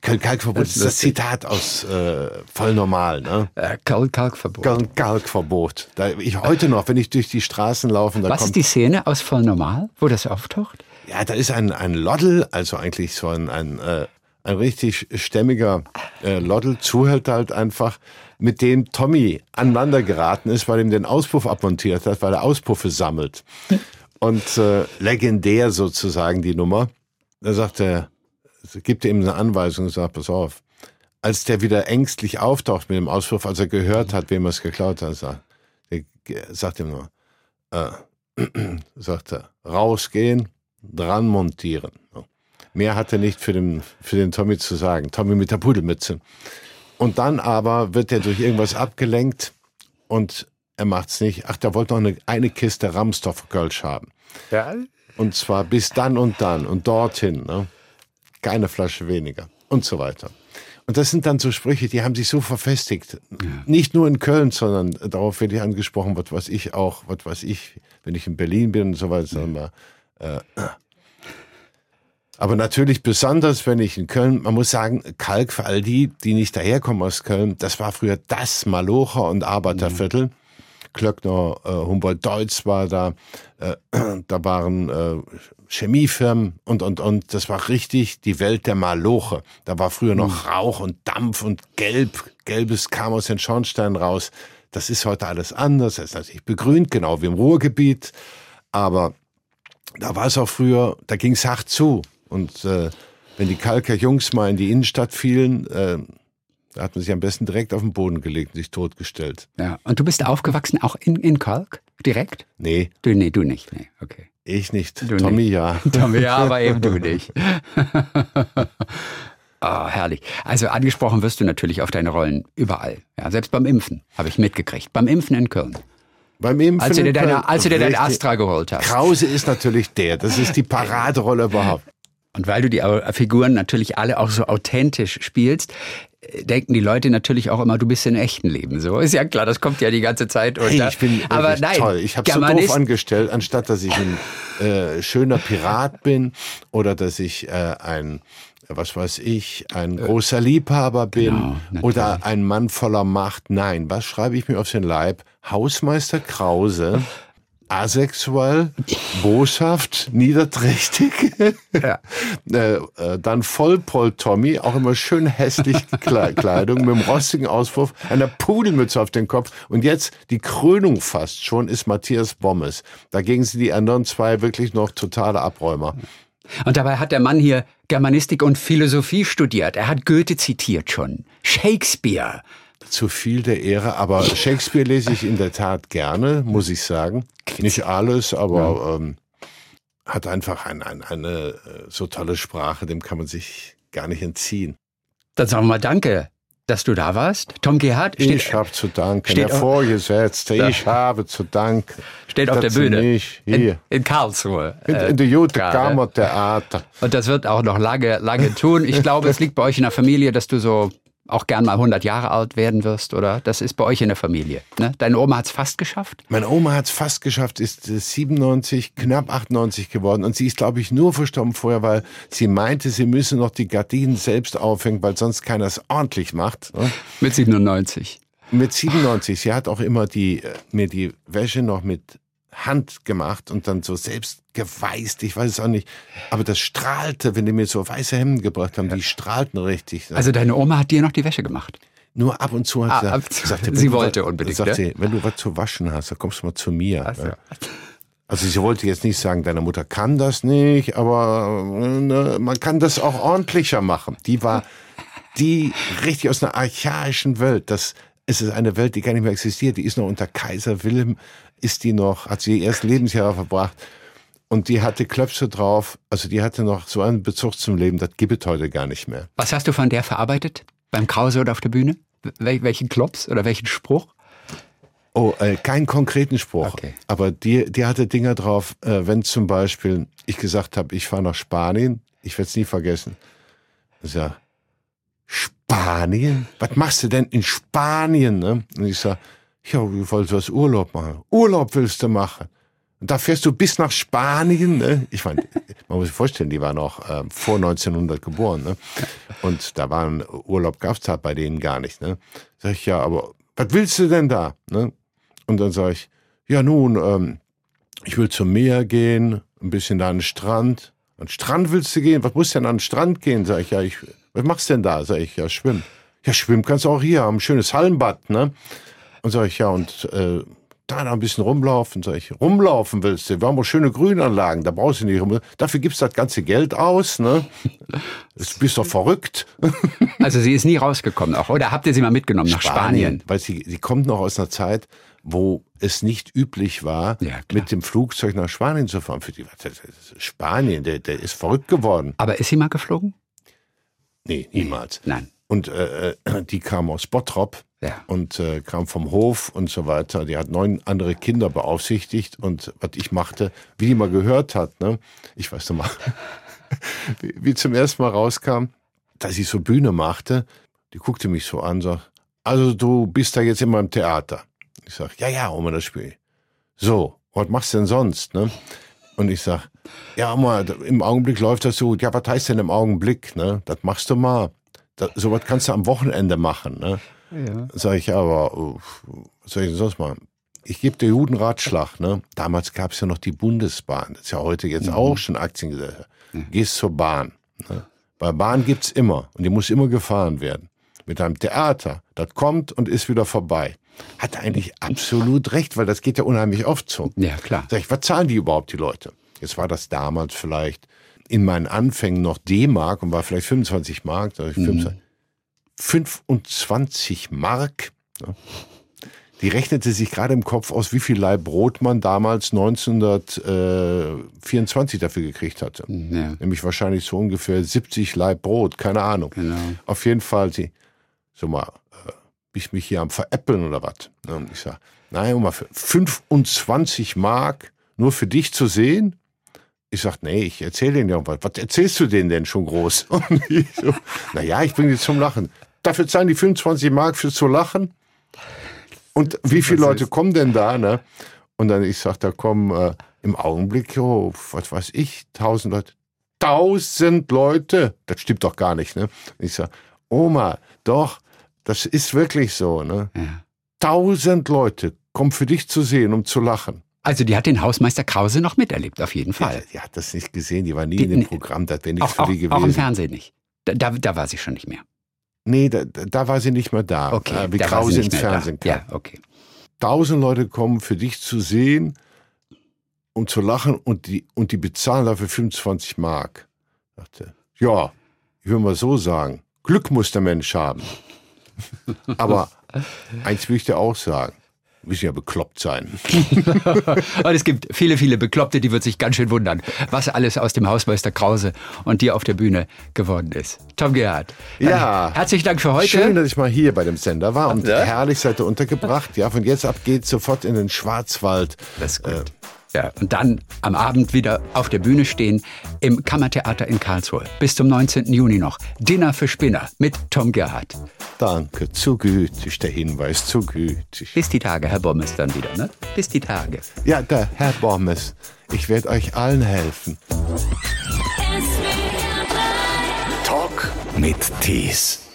Kalkverbot das ist das Zitat aus äh, voll normal, ne? Äh, Kalkverbot. Kalkverbot. Da, ich heute noch, wenn ich durch die Straßen laufe, da Was ist die Szene aus voll normal, wo das auftaucht? Ja, da ist ein, ein Loddel, also eigentlich so ein, ein, äh, ein richtig stämmiger äh, Loddel, zuhält halt einfach, mit dem Tommy aneinander geraten ist, weil ihm den Auspuff abmontiert hat, weil er Auspuffe sammelt. Und äh, legendär sozusagen die Nummer. Da sagt er, gibt ihm eine Anweisung und sagt, pass auf. Als der wieder ängstlich auftaucht mit dem Auspuff, als er gehört hat, wem er es geklaut hat, sagt, der, sagt ihm nur, äh, [CLEARS THROAT] sagt er, rausgehen, dran montieren. Mehr hat er nicht für den, für den Tommy zu sagen. Tommy mit der Pudelmütze. Und dann aber wird er durch irgendwas abgelenkt und er macht's nicht. Ach, der wollte noch eine, eine Kiste Ramsdorfer Kölsch haben. Ja. Und zwar bis dann und dann und dorthin. Ne? Keine Flasche weniger und so weiter. Und das sind dann so Sprüche, die haben sich so verfestigt. Ja. Nicht nur in Köln, sondern darauf werde ich angesprochen, was weiß ich auch, was weiß ich, wenn ich in Berlin bin und so weiter, wir, äh, aber natürlich besonders, wenn ich in Köln, man muss sagen, Kalk für all die, die nicht daherkommen aus Köln, das war früher das Malocher und Arbeiterviertel. Mhm. Klöckner, äh, Humboldt-Deutz war da, äh, da waren äh, Chemiefirmen und, und, und. Das war richtig die Welt der Maloche. Da war früher noch mhm. Rauch und Dampf und Gelb. Gelbes kam aus den Schornsteinen raus. Das ist heute alles anders. Das ist natürlich begrünt, genau wie im Ruhrgebiet. Aber da war es auch früher, da ging es hart zu. Und äh, wenn die Kalker Jungs mal in die Innenstadt fielen, äh, da hat man sich am besten direkt auf den Boden gelegt und sich totgestellt. Ja, und du bist aufgewachsen auch in, in Kalk? Direkt? Nee. Du, nee, du nicht. Nee, okay. Ich nicht. Du Tommy nicht. ja. [LAUGHS] Tommy ja, aber eben du [LAUGHS] nicht. Oh, [LAUGHS] herrlich. Also angesprochen wirst du natürlich auf deine Rollen überall. Ja, selbst beim Impfen habe ich mitgekriegt. Beim Impfen in Köln. Beim Impfen als du dir deine, als du dir dein Astra geholt hast. Krause ist natürlich der. Das ist die [LAUGHS] Paraderolle überhaupt. Und weil du die Figuren natürlich alle auch so authentisch spielst, denken die Leute natürlich auch immer, du bist im echten Leben. So ist ja klar, das kommt ja die ganze Zeit unter. Hey, ich bin aber nein, toll. Ich habe so doof angestellt, anstatt dass ich ein äh, schöner Pirat bin oder dass ich äh, ein was weiß ich, ein äh, großer Liebhaber bin genau, oder ein Mann voller Macht. Nein, was schreibe ich mir auf den Leib? Hausmeister Krause [LAUGHS] asexuell, boshaft, niederträchtig. [LAUGHS] Ja. [LAUGHS] äh, äh, dann Vollpoll Tommy, auch immer schön hässlich Kleidung mit einem rostigen Auswurf, einer Pudelmütze auf den Kopf. Und jetzt die Krönung fast schon ist Matthias Bommes. Dagegen sind die anderen zwei wirklich noch totale Abräumer. Und dabei hat der Mann hier Germanistik und Philosophie studiert. Er hat Goethe zitiert schon. Shakespeare zu viel der Ehre, aber Shakespeare lese ich in der Tat gerne, muss ich sagen. Nicht alles, aber ja. ähm, hat einfach ein, ein, eine äh, so tolle Sprache, dem kann man sich gar nicht entziehen. Dann sagen wir mal Danke, dass du da warst. Tom Gerhardt steht. Ich habe zu danken, der Vorgesetzte. Ich habe zu danken. Steht auf der Bühne. Nicht. Hier. In, in Karlsruhe. In, in der Jute Kammer Theater. Und das wird auch noch lange, lange tun. Ich glaube, es liegt bei euch in der Familie, dass du so auch gern mal 100 Jahre alt werden wirst, oder? Das ist bei euch in der Familie. Ne? Deine Oma hat es fast geschafft? Meine Oma hat es fast geschafft, ist 97, knapp 98 geworden. Und sie ist, glaube ich, nur verstorben vorher, weil sie meinte, sie müsse noch die Gardinen selbst aufhängen, weil sonst keiner es ordentlich macht. Ne? Mit 97. Mit 97. Sie hat auch immer die, äh, mir die Wäsche noch mit Hand gemacht und dann so selbst geweißt, ich weiß es auch nicht. Aber das strahlte, wenn die mir so weiße Hemden gebracht haben, ja. die strahlten richtig. Also deine Oma hat dir noch die Wäsche gemacht? Nur ab und zu hat ah, sie gesagt, gesagt sie wollte was, unbedingt. Sagt ne? sie, wenn du was zu waschen hast, dann kommst du mal zu mir. So. Also sie wollte jetzt nicht sagen, deine Mutter kann das nicht, aber ne, man kann das auch ordentlicher machen. Die war die richtig aus einer archaischen Welt. Das es ist eine Welt, die gar nicht mehr existiert. Die ist noch unter Kaiser Wilhelm, ist die noch, hat sie ihr erst Lebensjahre verbracht. Und die hatte Klöpse drauf, also die hatte noch so einen Bezug zum Leben, das gibt es heute gar nicht mehr. Was hast du von der verarbeitet? Beim Krause oder auf der Bühne? Wel welchen Klops oder welchen Spruch? Oh, äh, keinen konkreten Spruch. Okay. Aber die, die hatte Dinger drauf, äh, wenn zum Beispiel ich gesagt habe, ich fahre nach Spanien, ich werde es nie vergessen. Ich sag, Spanien? Was machst du denn in Spanien? Ne? Und ich sag, ja, ich wollte was Urlaub machen. Urlaub willst du machen? Und da fährst du bis nach Spanien. Ne? Ich meine, [LAUGHS] man muss sich vorstellen, die waren noch äh, vor 1900 geboren. Ne? Und da waren Urlaub gab's halt bei denen gar nicht. Ne? Sag ich, ja, aber was willst du denn da? Ne? Und dann sage ich, ja nun, ähm, ich will zum Meer gehen, ein bisschen da an den Strand. An den Strand willst du gehen? Was musst du denn an den Strand gehen? Sag ich, ja, ich, was machst du denn da? Sag ich, ja, schwimmen. Ja, schwimmen kannst du auch hier, haben ein schönes Hallenbad, ne? Und sag ich, ja, und äh, da noch ein bisschen rumlaufen. Sag ich, rumlaufen willst du? Wir haben auch schöne Grünanlagen, da brauchst du nicht rum. Dafür gibst du das ganze Geld aus, ne? [LAUGHS] Du bist doch verrückt. [LAUGHS] Also sie ist nie rausgekommen auch, oder habt ihr sie mal mitgenommen nach Spanien? Weil sie, sie kommt noch aus einer Zeit, wo es nicht üblich war, ja, mit dem Flugzeug nach Spanien zu fahren. Für die Spanien, der, der ist verrückt geworden. Aber ist sie mal geflogen? Nee, niemals. Nein. Und äh, äh die kam aus Bottrop ja. und äh, kam vom Hof und so weiter. Die hat neun andere Kinder beaufsichtigt und was ich machte, wie die mal gehört hat, ne? Ich weiß noch mal, [LAUGHS] wie, wie zum ersten Mal rauskam, dass ich so Bühne machte. Die guckte mich so an, sagt, also du bist da jetzt immer im Theater. Ich sag, ja, ja, Oma, das Spiel. So, was machst du denn sonst, ne? Und ich sag, ja, Oma, im Augenblick läuft das so gut. Ja, was heißt denn im Augenblick, ne? Das machst du mal. Das, so was kannst du am Wochenende machen, ne? Ja. Sag ich, aber, was soll ich denn sonst machen? Ich gebe dir guten Ratschlag, ne? Damals gab es ja noch die Bundesbahn. Das ist ja heute jetzt mhm. auch schon Aktiengesellschaft. Mhm. Gehst zur Bahn. Ne? Bei Bahn gibt's immer und die muss immer gefahren werden. Mit einem Theater, das kommt und ist wieder vorbei hat eigentlich absolut recht, weil das geht ja unheimlich oft so. Ja, klar. Sag ich, was zahlen die überhaupt, die Leute? Jetzt war das damals vielleicht in meinen Anfängen noch D-Mark und war vielleicht 25 Mark. Sag ich, mhm. 25 Mark. Ne? Die rechnete sich gerade im Kopf aus, wie viel Leib Brot man damals 1924 dafür gekriegt hatte. Ja. Nämlich wahrscheinlich so ungefähr 70 Leib Brot, keine Ahnung. Genau. Auf jeden Fall, sie, so mal, ich mich hier am Veräppeln oder was? Und ich sage, nein, mal für 25 Mark nur für dich zu sehen? Ich sag, nee, ich erzähle denen ja was. Was erzählst du denen denn schon groß? [LAUGHS] Und ich so, naja, ich bringe die zum Lachen. Dafür zahlen die 25 Mark für zu lachen? Und wie viele Leute kommen denn da, ne? Und dann, ich sag, da kommen äh, im Augenblick, oh, was weiß ich, tausend Leute. Tausend Leute! Das stimmt doch gar nicht, ne? Ich sag, Oma, doch, das ist wirklich so, ne? Ja. Tausend Leute kommen für dich zu sehen, um zu lachen. Also die hat den Hausmeister Krause noch miterlebt, auf jeden Fall. Die, die hat das nicht gesehen, die war nie die, in dem Programm, das wäre nichts für die gewesen. Auch im Fernsehen nicht. Da, da, da, war sie schon nicht mehr. Nee, da, da war sie nicht mehr da, okay, äh, wie Krause ins Fernsehen da. kam. Ja, okay. Tausend Leute kommen für dich zu sehen, um zu lachen und die, und die bezahlen dafür 25 Mark. Ich dachte, ja, ich will mal so sagen, Glück muss der Mensch haben. [LAUGHS] Aber eins will ich dir auch sagen. Müssen ja bekloppt sein. [LAUGHS] und es gibt viele, viele Bekloppte, die wird sich ganz schön wundern, was alles aus dem Hausmeister Krause und dir auf der Bühne geworden ist. Tom Gerhardt. Ja. Herzlichen Dank für heute. Schön, dass ich mal hier bei dem Sender war und ja? herrlich seid ihr untergebracht. Ja, von jetzt ab geht's sofort in den Schwarzwald. Das ist gut. Äh, ja, und dann am Abend wieder auf der Bühne stehen im Kammertheater in Karlsruhe. Bis zum 19. Juni noch. Dinner für Spinner mit Tom Gerhardt. Danke, zu gütig, der Hinweis, zu gütig. Bis die Tage, Herr Bommes, dann wieder, ne? Bis die Tage. Ja, der Herr Bommes, ich werde euch allen helfen. Talk mit Tees.